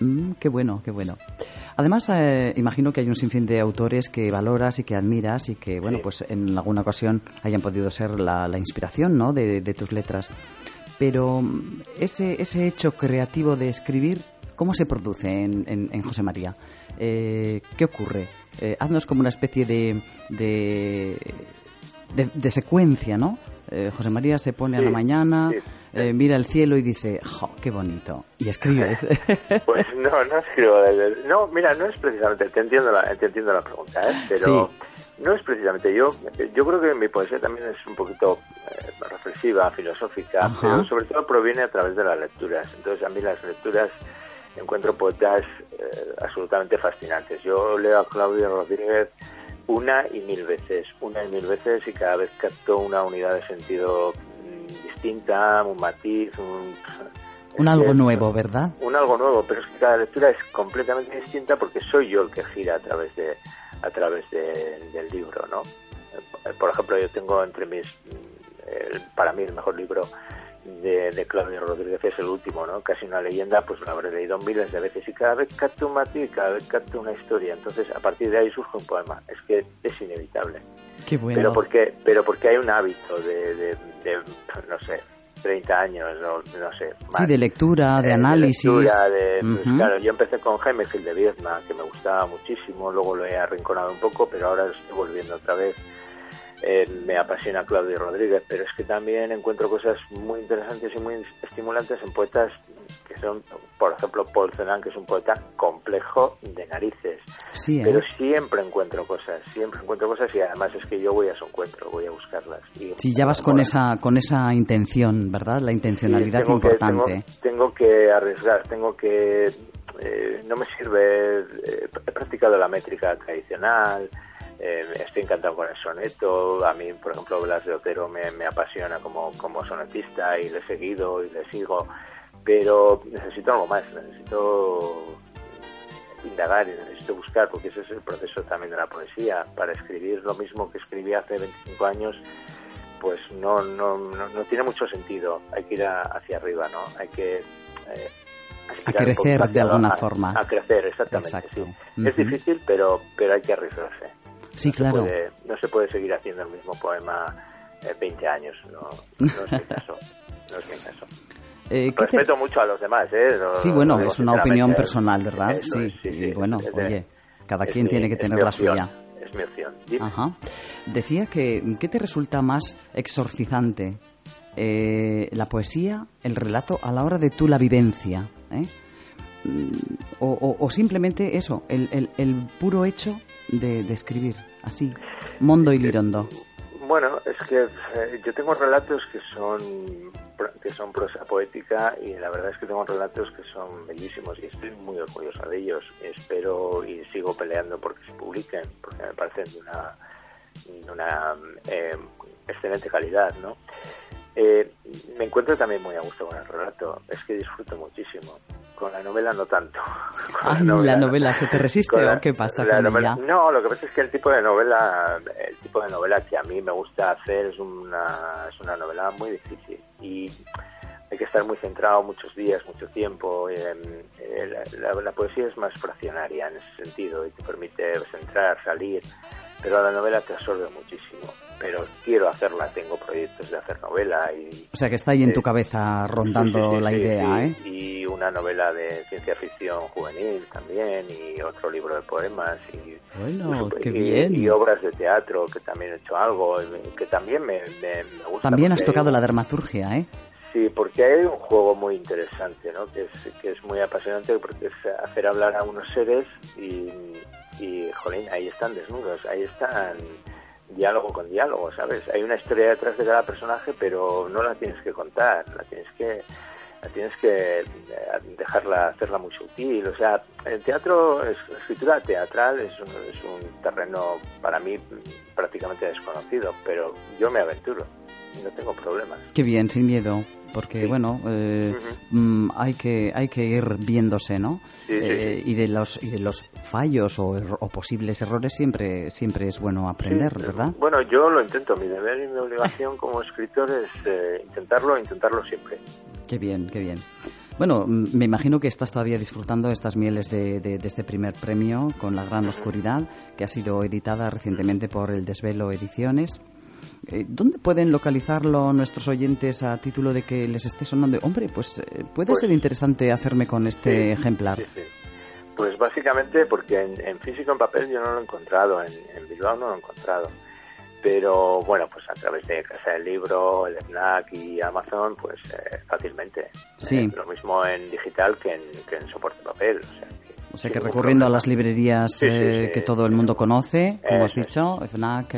Mm, qué bueno, qué bueno. Además, eh, imagino que hay un sinfín de autores que valoras y que admiras y que, bueno, pues en alguna ocasión hayan podido ser la, la inspiración, ¿no? De, de tus letras. Pero mm, ese, ese hecho creativo de escribir, ¿cómo se produce en, en- en José María? Eh, ¿Qué ocurre? Eh, haznos como una especie de, de, de- de secuencia, ¿no? Eh, José María se pone a la mañana, sí. Eh, mira el cielo y dice, ¡jo, qué bonito! Y escribes. <laughs> Pues no, no escribo. No, mira, no es precisamente, te entiendo la, te entiendo la pregunta, ¿eh? pero no es precisamente. Yo yo creo que mi poesía también es un poquito eh, reflexiva, filosófica, Ajá. pero sobre todo proviene a través de las lecturas. Entonces, a mí las lecturas encuentro poetas eh, absolutamente fascinantes. Yo leo a Claudio Rodríguez una y mil veces, una y mil veces y cada vez capto una unidad de sentido distinta, un matiz, un... Algo nuevo, ¿verdad? un algo nuevo, pero es que cada lectura es completamente distinta porque soy yo el que gira a través de a través de- del libro, ¿no? Eh, Por ejemplo, yo tengo entre mis el- para mí el mejor libro de, de Claudio Rodríguez es el último, ¿no? Casi una leyenda, pues lo habré leído miles de veces y cada vez capto un matiz, cada vez capto una historia, entonces a partir de ahí surge un poema. Es que es inevitable Qué bueno. pero porque pero porque hay un hábito de, de, de, no sé 30 años no, no sé Sí, de lectura, de Eh, análisis. lectura, de- pues, Ujú. claro yo empecé con Jaime Gil de Viedma que me gustaba muchísimo luego lo he arrinconado un poco pero ahora estoy volviendo otra vez Eh, me apasiona Claudio Rodríguez pero es que también encuentro cosas muy interesantes y muy estimulantes en poetas que son por ejemplo Paul Celan que es un poeta complejo de narices Sí, ¿eh? pero siempre encuentro cosas, siempre encuentro cosas y además es que yo voy a su encuentro, voy a buscarlas. Y, Si ya vas con Bueno, esa, con esa intención, ¿verdad? La sí, intencionalidad tengo que- importante. tengo, tengo que arriesgar, tengo que... eh, no me sirve... eh, he practicado la métrica tradicional, eh, estoy encantado con el soneto, a mí, por ejemplo, Blas de Otero me, me apasiona como, como sonetista y le he seguido y le sigo, pero necesito algo más, necesito indagar y necesito buscar, porque ese es el proceso también de la poesía. Para escribir lo mismo que escribí hace 25 años, pues no, no, no, no tiene mucho sentido. Hay que ir a- hacia arriba, ¿no? Hay que... eh, un crecer de alguna a- forma. A crecer, exactamente. Exacto. sí. Es difícil, pero, pero hay que arriesgarse. Sí, No se claro. puede- no se puede seguir haciendo el mismo poema eh, 20 años. No, no es mi <laughs> caso. No es mi caso. Eh, ¿qué te- Respeto mucho a los demás, ¿eh? Sí, no bueno, es una opinión personal, ¿verdad? eso Sí, bueno, es oye, cada quien mi- tiene que tener la suya. Es mi opción. Ajá. Decía que, ¿qué te resulta más exorcizante? eh, la poesía, el relato a la hora de tú la vivencia. ¿eh? Mm, O, o- o simplemente eso, el, el- el puro hecho de, de escribir, así, mondo y lirondo. Bueno, es que eh, yo tengo relatos que son que son prosa poética y la verdad es que tengo relatos que son bellísimos y estoy muy orgulloso de ellos. Espero y sigo peleando porque se publiquen, porque me parecen de una, de una eh, excelente calidad, ¿no? Eh, me encuentro también muy a gusto con el relato, es que disfruto muchísimo. Con la novela no tanto. <laughs> Con Ay, la no. novela, ¿se te resiste Con la- o qué pasa la con novela- ella? No, lo que pasa es que el tipo de novela, el tipo de novela que a mí me gusta hacer es una, es una novela muy difícil y hay que estar muy centrado muchos días, mucho tiempo. eh, eh, la, la- la poesía es más fraccionaria en ese sentido y te permite entrar, salir, pero la novela te absorbe muchísimo. Pero quiero hacerla, tengo proyectos de hacer novela y O sea que está ahí en tu cabeza rondando Sí, sí, sí, la sí, idea. ¿eh? Y una novela de ciencia ficción juvenil también, y otro libro de poemas, y, Bueno, qué y- bien. y obras de teatro, que también he hecho algo, que también me, me- me gusta. También has tocado la dramaturgia, ¿eh? Sí, porque hay un juego muy interesante, ¿no? Que es, que es muy apasionante porque es hacer hablar a unos seres y, jolín, ahí están desnudos, ahí están diálogo con diálogo, ¿sabes? Hay una historia detrás de cada personaje, pero no la tienes que contar, la tienes que la tienes que eh, dejarla, hacerla muy sutil. O sea, el teatro, la escritura teatral es un, es un terreno para mí prácticamente desconocido, pero yo me aventuro no tengo problemas. Qué bien, sin miedo, porque Sí. bueno, eh, mm, hay que hay que ir viéndose, ¿no? Sí, Eh, Y de los y de los fallos o, erro- o posibles errores siempre siempre es bueno aprender, Sí, ¿verdad? Bueno, yo lo intento. Mi deber y mi obligación como escritor es eh, intentarlo, intentarlo siempre. Qué bien, qué bien. Bueno, me imagino que estás todavía disfrutando estas mieles de, de- de este primer premio con La Gran Oscuridad, que ha sido editada recientemente por El Desvelo Ediciones. Eh, ¿Dónde pueden localizarlo nuestros oyentes a título de que les esté sonando? Hombre, pues eh, puede Pues- ser interesante hacerme con este Sí, ejemplar. sí, sí. Pues básicamente porque en, en físico en papel yo no lo he encontrado, en, en Bilbao no lo he encontrado. Pero bueno, pues a través de Casa del Libro, el FNAC y Amazon, pues eh, fácilmente. Sí. Eh, lo mismo en digital que en, que en soporte papel. O sea que, O sea sin que ningún recurriendo a las librerías eh, que todo el mundo conoce, como has dicho, FNAC,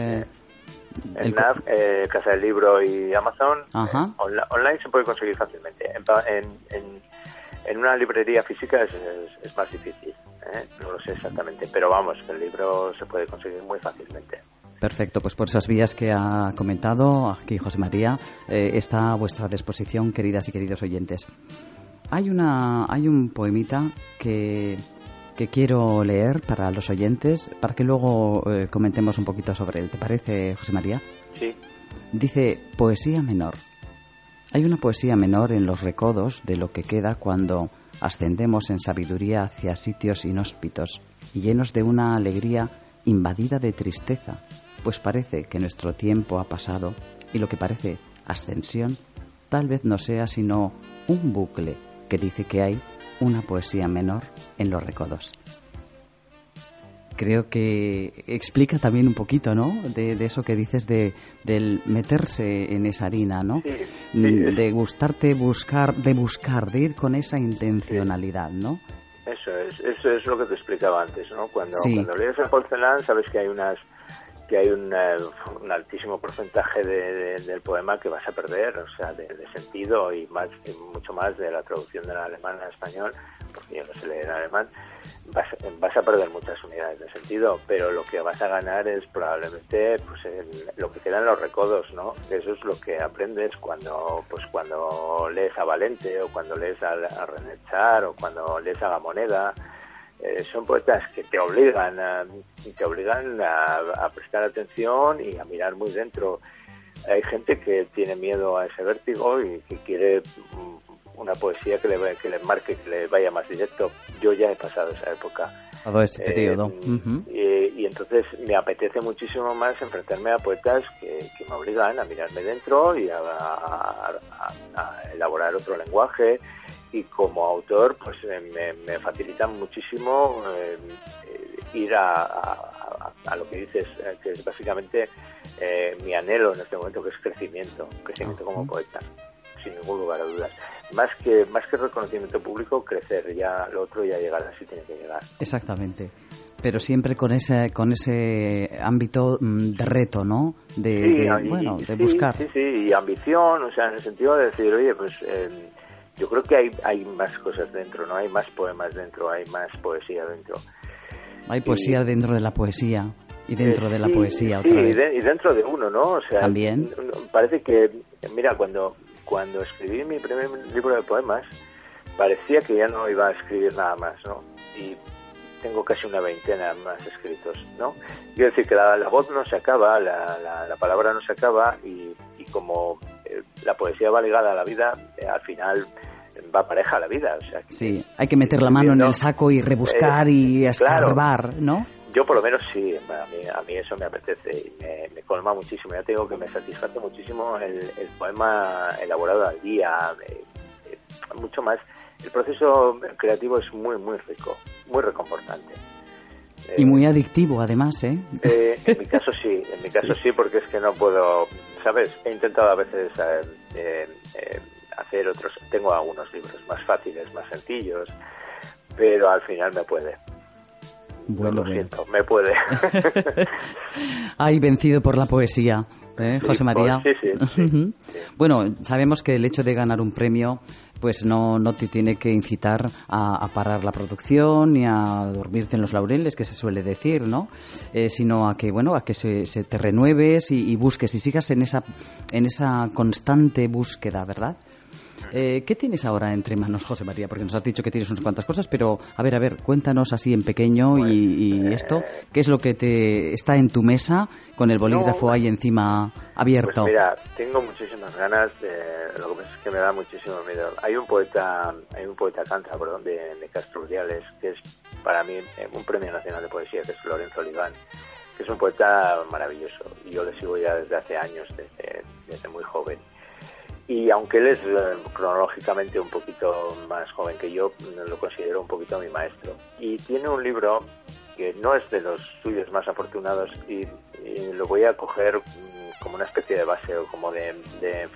eh, el FNAC, eh, Casa del Libro y Amazon, Ajá. eh, onla- online se puede conseguir fácilmente. En, en, en- en una librería física es, es- es más difícil, ¿eh? no lo sé exactamente, pero vamos, el libro se puede conseguir muy fácilmente. Perfecto, pues por esas vías que ha comentado aquí José María, eh, está a vuestra disposición, queridas y queridos oyentes. Hay, una, hay un poemita que, que quiero leer para los oyentes, para que luego eh, comentemos un poquito sobre él. ¿Te parece, José María? Sí, Dice poesía menor. Hay una poesía menor en los recodos de lo que queda cuando ascendemos en sabiduría hacia sitios inhóspitos y llenos de una alegría invadida de tristeza, pues parece que nuestro tiempo ha pasado y lo que parece ascensión tal vez no sea sino un bucle que dice que hay una poesía menor en los recodos creo que explica también un poquito, ¿no? De, de eso que dices de del meterse en esa harina, ¿no? Sí, sí, Mm, de gustarte buscar, de buscar, de ir con esa intencionalidad, ¿no? eso es, eso es lo que te explicaba antes, ¿no? Cuando, Sí. cuando lees a Paul Celan sabes que hay unas que hay un, altísimo porcentaje de- de- del poema que vas a perder, o sea, de, sentido y más mucho más de la traducción del alemán al español, porque yo no sé leer alemán, vas, vas a perder muchas unidades de sentido, pero lo que vas a ganar es probablemente pues el- lo que queda en los recodos, ¿no? Eso es lo que aprendes cuando pues cuando lees a Valente o cuando lees a, a René Char o cuando lees a Gamoneda. Eh, son poetas que te obligan a, te obligan a, a prestar atención y a mirar muy dentro. Hay gente que tiene miedo a ese vértigo y que quiere mm, una poesía que le, que le marque, que le vaya más directo. Yo ya he pasado esa época. Eh, periodo. Ujú. y, y entonces me apetece muchísimo más enfrentarme a poetas que, que me obligan a mirarme dentro y a, a- a- a elaborar otro lenguaje y como autor pues me, me facilitan muchísimo eh, ir a, a- a a lo que dices, eh, que es básicamente eh, mi anhelo en este momento, que es crecimiento, crecimiento como poeta, sin ningún lugar a dudas. Más que, más que reconocimiento público, crecer, ya lo otro ya llegará si tiene que llegar. Exactamente. Pero siempre con ese, con ese ámbito mm, de reto, ¿no? De, Sí, de, y- bueno, de sí, buscar. Sí, sí, y ambición, o sea, en el sentido de decir, oye, pues eh, yo creo que hay, hay más cosas dentro, ¿no? Hay más poemas dentro, hay más poesía dentro. Hay poesía dentro de la poesía y dentro Eh, de la sí, poesía sí, otra y vez. de- y dentro de uno, ¿no? O sea, También. Parece que, mira, cuando, cuando escribí mi primer libro de poemas, parecía que ya no iba a escribir nada más, ¿no? Y tengo casi una veintena más escritos, ¿no? Quiero decir que la, la voz no se acaba, la, la- la palabra no se acaba y, y como eh, la poesía va ligada a la vida, eh, al final va pareja a la vida. O sea, Sí, hay que meter la mano en el saco y rebuscar Eh, y claro. escarbar, ¿no? Yo por lo menos sí, a mí, a mí eso me apetece y me, me colma muchísimo. Ya te digo que me satisface muchísimo el, el poema elaborado al día, eh, eh, mucho más. El proceso creativo es muy, muy rico, muy reconfortante. Y Eh, muy adictivo, además, ¿eh? eh, en mi caso sí, en mi <laughs> caso sí, porque es que no puedo, ¿sabes? He intentado a veces eh, eh, eh, hacer otros, tengo algunos libros más fáciles, más sencillos, pero al final me puede. Bueno, lo bueno. siento, me puede. <laughs> Ay, vencido por la poesía, ¿eh, Sí, José María? pues, sí, sí, <laughs> sí. Bueno, sabemos que el hecho de ganar un premio pues no, no te tiene que incitar a, parar la producción ni a dormirte en los laureles, que se suele decir, ¿no? Eh, sino a que, bueno, a que se, se te renueves y, y busques y sigas en esa, en esa constante búsqueda, ¿verdad? Eh, ¿Qué tienes ahora entre manos, José María? Porque nos has dicho que tienes unas cuantas cosas, pero a ver, a ver, cuéntanos así en pequeño y, y esto, ¿qué es lo que te está en tu mesa con el bolígrafo No, ahí encima abierto? Pues mira, tengo muchísimas ganas de, lo que pasa es que me da muchísimo miedo. Hay un poeta, hay un poeta cántabro de, de Castro Urdiales, que es para mí eh, un premio nacional de poesía, que es Lorenzo Oliván, que es un poeta maravilloso. Yo le sigo ya desde hace años, desde, desde muy joven. Y aunque él es eh, cronológicamente un poquito más joven que yo, lo considero un poquito mi maestro. Y tiene un libro que no es de los suyos más afortunados y, lo voy a coger mm, como una especie de base o como de, de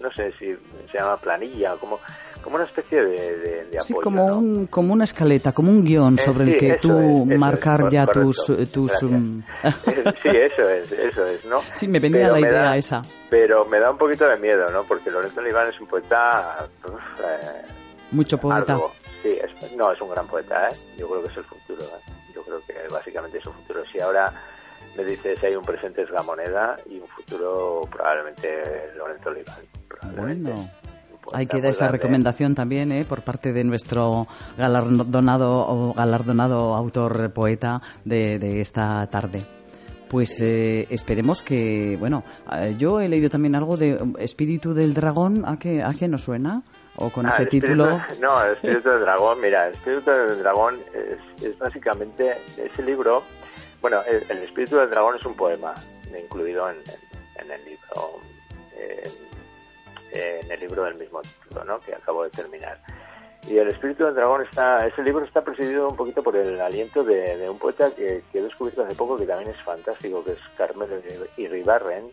no sé si se llama planilla, como, como una especie de, de, de Sí, apoyo. como, ¿no? un, como una escaleta, como un guion Eh, sobre sí, el que tú es, marcar es, ya correcto. tus... tus Gracias. um, <laughs> sí, eso es, eso es, ¿no? Sí, me venía Pero la idea da- esa. Pero me da un poquito de miedo, ¿no? Porque Lorenzo Oliván es un poeta... uf, eh, Mucho poeta. arduo. Sí, es- no, es un gran poeta, ¿eh? Yo creo que es el futuro, ¿eh? Yo creo que básicamente es un futuro. Si ahora me dices si hay un presente es la moneda y un futuro probablemente Lorenzo Oliván. probablemente. Bueno. Un poeta Hay que muy dar esa recomendación también ¿eh? por parte de nuestro galardonado, o galardonado autor poeta de, de esta tarde. Pues eh, esperemos que, bueno, eh, yo he leído también algo de um, Espíritu del Dragón, ¿a qué, a qué nos suena? O con Ah, ese espíritu- título. No, espíritu del dragón, mira, espíritu del dragón es, es básicamente ese libro. Bueno, el, el espíritu del dragón es un poema incluido en, en- en el libro, eh, en el libro del mismo título, ¿no? Que acabo de terminar. Y el espíritu del dragón está, ese libro está presidido un poquito por el aliento de, un poeta que, he descubierto hace poco que también es fantástico, que es Carmelo Iribarren,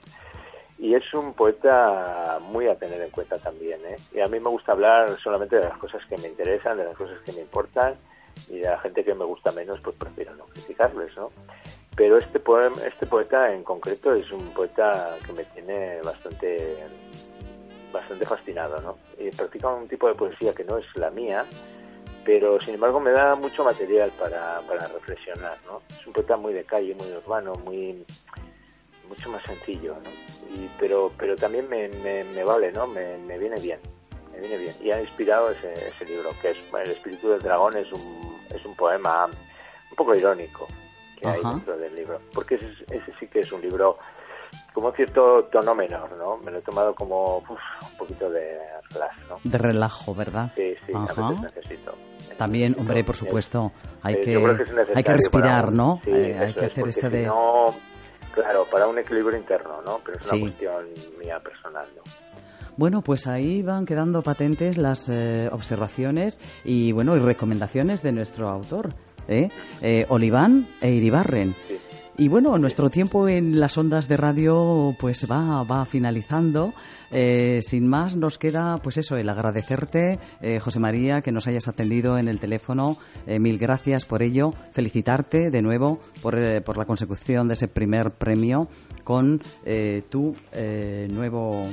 y es un poeta muy a tener en cuenta también. ¿eh? Y a mí me gusta hablar solamente de las cosas que me interesan, de las cosas que me importan, y de la gente que me gusta menos, pues prefiero no criticarles, ¿no? Pero este, poema, este poeta en concreto es un poeta que me tiene bastante bastante fascinado, ¿no? Y practica un tipo de poesía que no es la mía, pero sin embargo me da mucho material para, para reflexionar, ¿no? Es un poeta muy de calle, muy urbano, muy mucho más sencillo, ¿no? Y, pero, pero también me, me, me vale, ¿no? Me, me viene bien, me viene bien. Y ha inspirado ese, ese libro, que es El espíritu del dragón, es un, es un poema un poco irónico que hay Ajá. dentro del libro, porque ese, ese sí que es un libro como cierto tono menor, ¿no? Me lo he tomado como uf, un poquito de relax, ¿no? De relajo, ¿verdad? Sí, sí, a Ajá. veces necesito. También, necesito. hombre, por Es- supuesto, hay eh, que, creo que es hay que respirar, para un- ¿no? Sí, Eh, hay que es, hacer esto si de... no, claro, para un equilibrio interno, ¿no? Pero es una Sí. cuestión mía personal, ¿no? Bueno, pues ahí van quedando patentes las eh, observaciones y bueno y recomendaciones de nuestro autor, ¿eh? Eh, Oliván e Iribarren. Sí. Y bueno, nuestro tiempo en las ondas de radio pues va, va finalizando. Eh, sin más, nos queda pues eso, el agradecerte, eh, José María, que nos hayas atendido en el teléfono. Eh, mil gracias por ello. Felicitarte de nuevo por, eh, por la consecución de ese primer premio con eh, tu nuevo...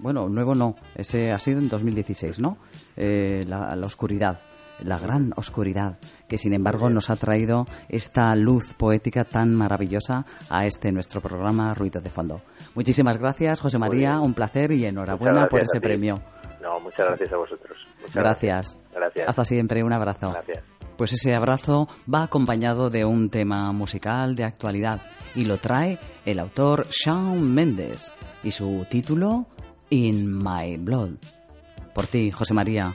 Bueno, nuevo no, ese ha sido en 2016, ¿no? La, la oscuridad la gran oscuridad, que sin embargo nos ha traído esta luz poética tan maravillosa a este nuestro programa Ruido de Fondo. Muchísimas gracias, José María, un placer y enhorabuena por ese premio. No, muchas gracias a vosotros. Muchas Gracias. Gracias. Hasta siempre, un abrazo. Gracias. Pues ese abrazo va acompañado de un tema musical de actualidad y lo trae el autor Shawn Mendes y su título In My Blood. Por ti, José María,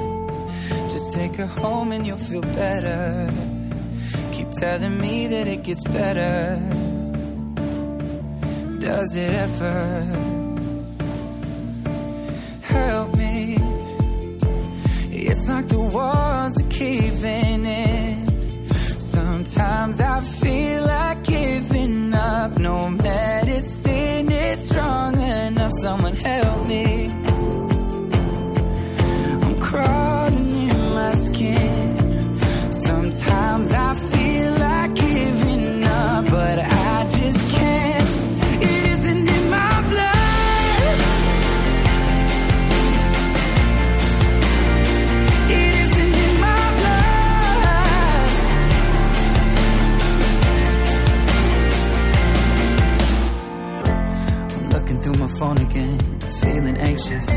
Just take her home and you'll feel better. Keep telling me that it gets better. Does it ever? Help me. It's like the walls are caving in. Sometimes I feel like giving up. No medicine is strong enough. Someone help me. I'm crawling Sometimes I feel like giving up, but I just can't. It isn't in my blood. It isn't in my blood. Looking through my phone again, feeling anxious,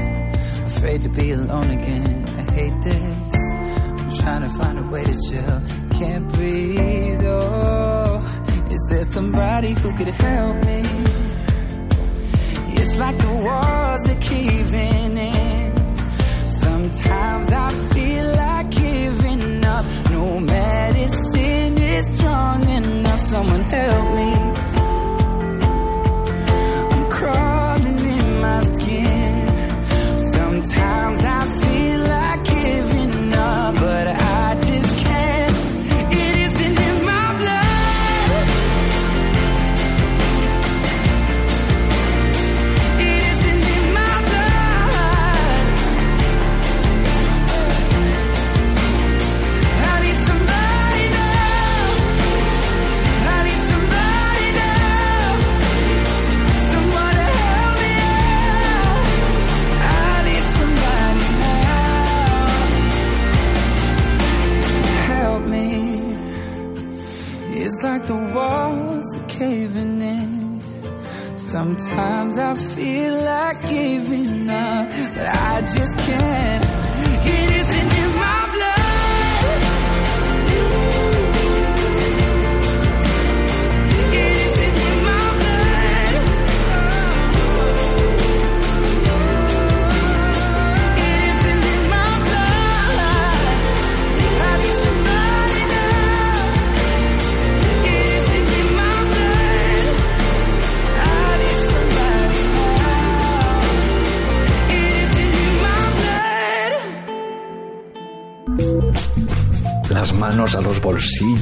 afraid to be alone again. I hate this. Trying to find a way to chill, can't breathe. Oh, is there somebody who could help me? It's like the walls are caving in. Sometimes I feel like giving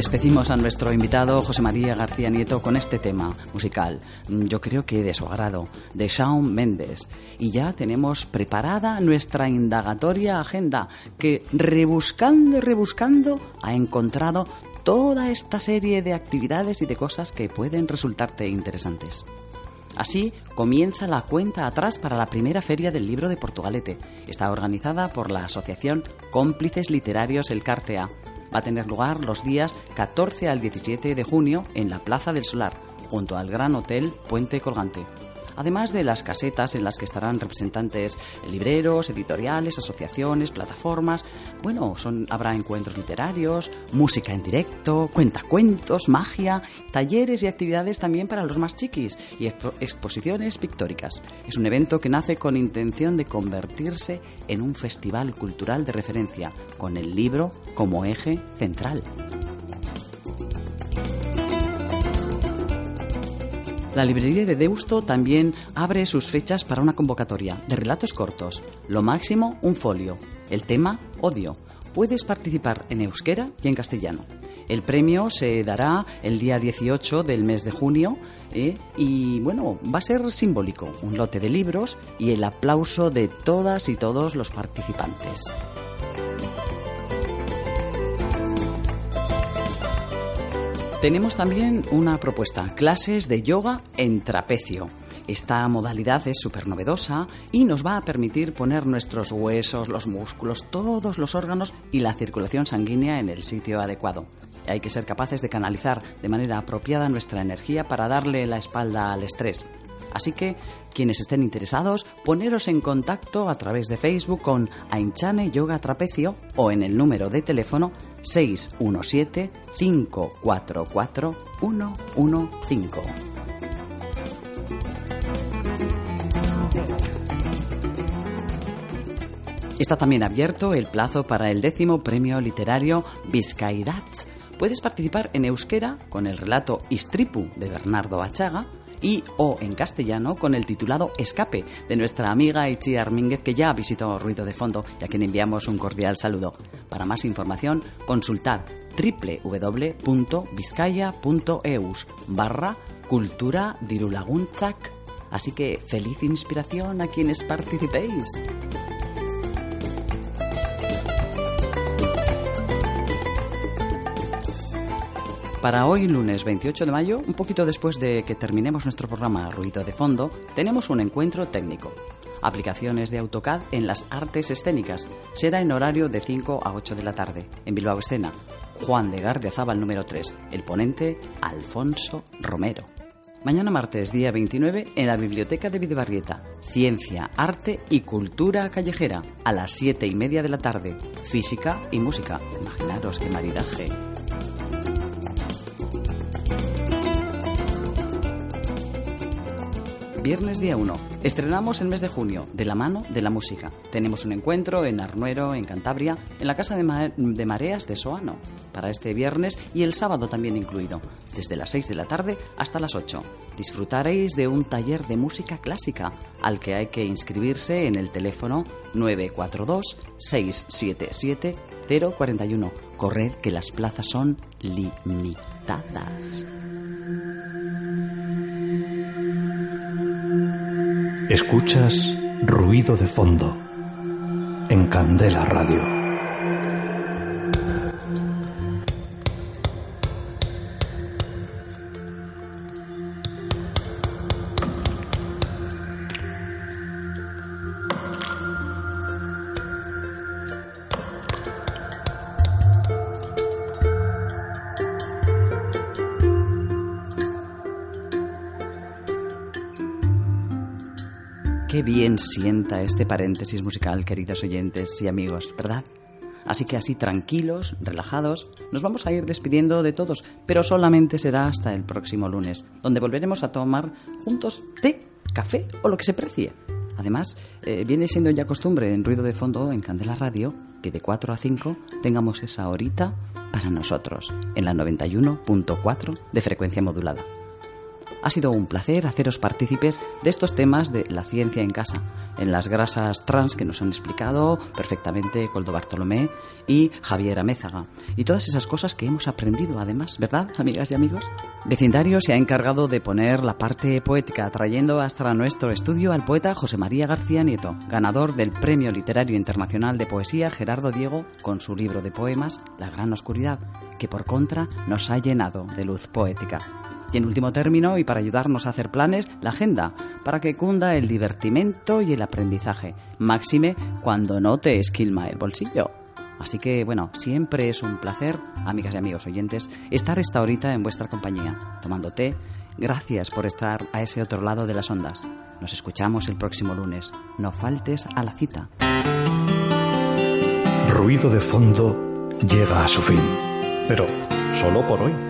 Despedimos a nuestro invitado José María García Nieto con este tema musical, mm, yo creo que de su agrado, de Shawn Mendes. Y ya tenemos preparada nuestra indagatoria agenda, que rebuscando y rebuscando ha encontrado toda esta serie de actividades y de cosas que pueden resultarte interesantes. Así comienza la cuenta atrás para la primera feria del libro de Portugalete. Está organizada por la Asociación Cómplices Literarios El Cartea. Va a tener lugar los días 14 al 17 de junio en la Plaza del Solar, junto al Gran Hotel Puente Colgante además de las casetas en las que estarán representantes libreros, editoriales, asociaciones, plataformas. Bueno, son, habrá encuentros literarios, música en directo, cuentacuentos, magia, talleres y actividades también para los más chiquis y exposiciones pictóricas. Es un evento que nace con intención de convertirse en un festival cultural de referencia, con el libro como eje central. La librería de Deusto también abre sus fechas para una convocatoria de relatos cortos. Lo máximo, un folio. El tema, odio. Puedes participar en euskera y en castellano. El premio se dará el día 18 del mes de junio ¿eh? y bueno, va a ser simbólico, un lote de libros y el aplauso de todas y todos los participantes. Tenemos también una propuesta, clases de yoga en trapecio. Esta modalidad es súper novedosa y nos va a permitir poner nuestros huesos, los músculos, todos los órganos y la circulación sanguínea en el sitio adecuado. Hay que ser capaces de canalizar de manera apropiada nuestra energía para darle la espalda al estrés. Así que, quienes estén interesados, poneros en contacto a través de Facebook con Ainchane Yoga Trapecio o en el número de teléfono 617-544-115. Está también abierto el plazo para el décimo premio literario Vizcaidats. Puedes participar en euskera con el relato Istripu de Bernardo Achaga y o en castellano con el titulado Escape de nuestra amiga Ichi Armínguez que ya visitó Ruido de Fondo y a quien enviamos un cordial saludo. Para más información, consultad www.vizcaya.eus barra cultura dirulaguntzak. Así que feliz inspiración a quienes participéis. Para hoy, lunes 28 de mayo, un poquito después de que terminemos nuestro programa Ruido de Fondo, tenemos un encuentro técnico. Aplicaciones de AutoCAD en las artes escénicas. Será en horario de 5 a 8 de la tarde, en Bilbao Escena. Juan de Gardiazabal número 3. El ponente, Alfonso Romero. Mañana martes, día 29, en la Biblioteca de Videbarrieta. Ciencia, arte y cultura callejera. A las 7 y media de la tarde. Física y música. Imaginaros qué maridaje. Viernes día 1. Estrenamos el mes de junio, de la mano de la música. Tenemos un encuentro en Arnuero, en Cantabria, en la Casa de, Mareas de Soano, para este viernes y el sábado también incluido, desde las 6 de la tarde hasta las 8. Disfrutaréis de un taller de música clásica, al que hay que inscribirse en el teléfono 942-677-041. Corred que las plazas son limitadas. Escuchas ruido de fondo en Candela Radio. Qué bien sienta este paréntesis musical, queridos oyentes y amigos, ¿verdad? Así que así tranquilos, relajados, nos vamos a ir despidiendo de todos, pero solamente será hasta el próximo lunes, donde volveremos a tomar juntos té, café o lo que se precie. Además, eh, viene siendo ya costumbre en Ruido de Fondo, en Candela Radio, que de 4 a 5 tengamos esa horita para nosotros, en la 91.4 de frecuencia modulada. Ha sido un placer haceros partícipes de estos temas de la ciencia en casa, en las grasas trans que nos han explicado perfectamente Coldo Bartolomé y Javier Amézaga, y todas esas cosas que hemos aprendido además, ¿verdad, amigas y amigos? Vecindario se ha encargado de poner la parte poética, trayendo hasta nuestro estudio al poeta José María García Nieto, ganador del Premio Literario Internacional de Poesía Gerardo Diego, con su libro de poemas La Gran Oscuridad, que por contra nos ha llenado de luz poética. Y en último término, y para ayudarnos a hacer planes, la agenda, para que cunda el divertimento y el aprendizaje, máxime cuando no te esquilma el bolsillo. Así que, bueno, siempre es un placer, amigas y amigos oyentes, estar esta horita en vuestra compañía, tomando té. Gracias por estar a ese otro lado de las ondas. Nos escuchamos el próximo lunes. No faltes a la cita. Ruido de fondo llega a su fin, pero solo por hoy.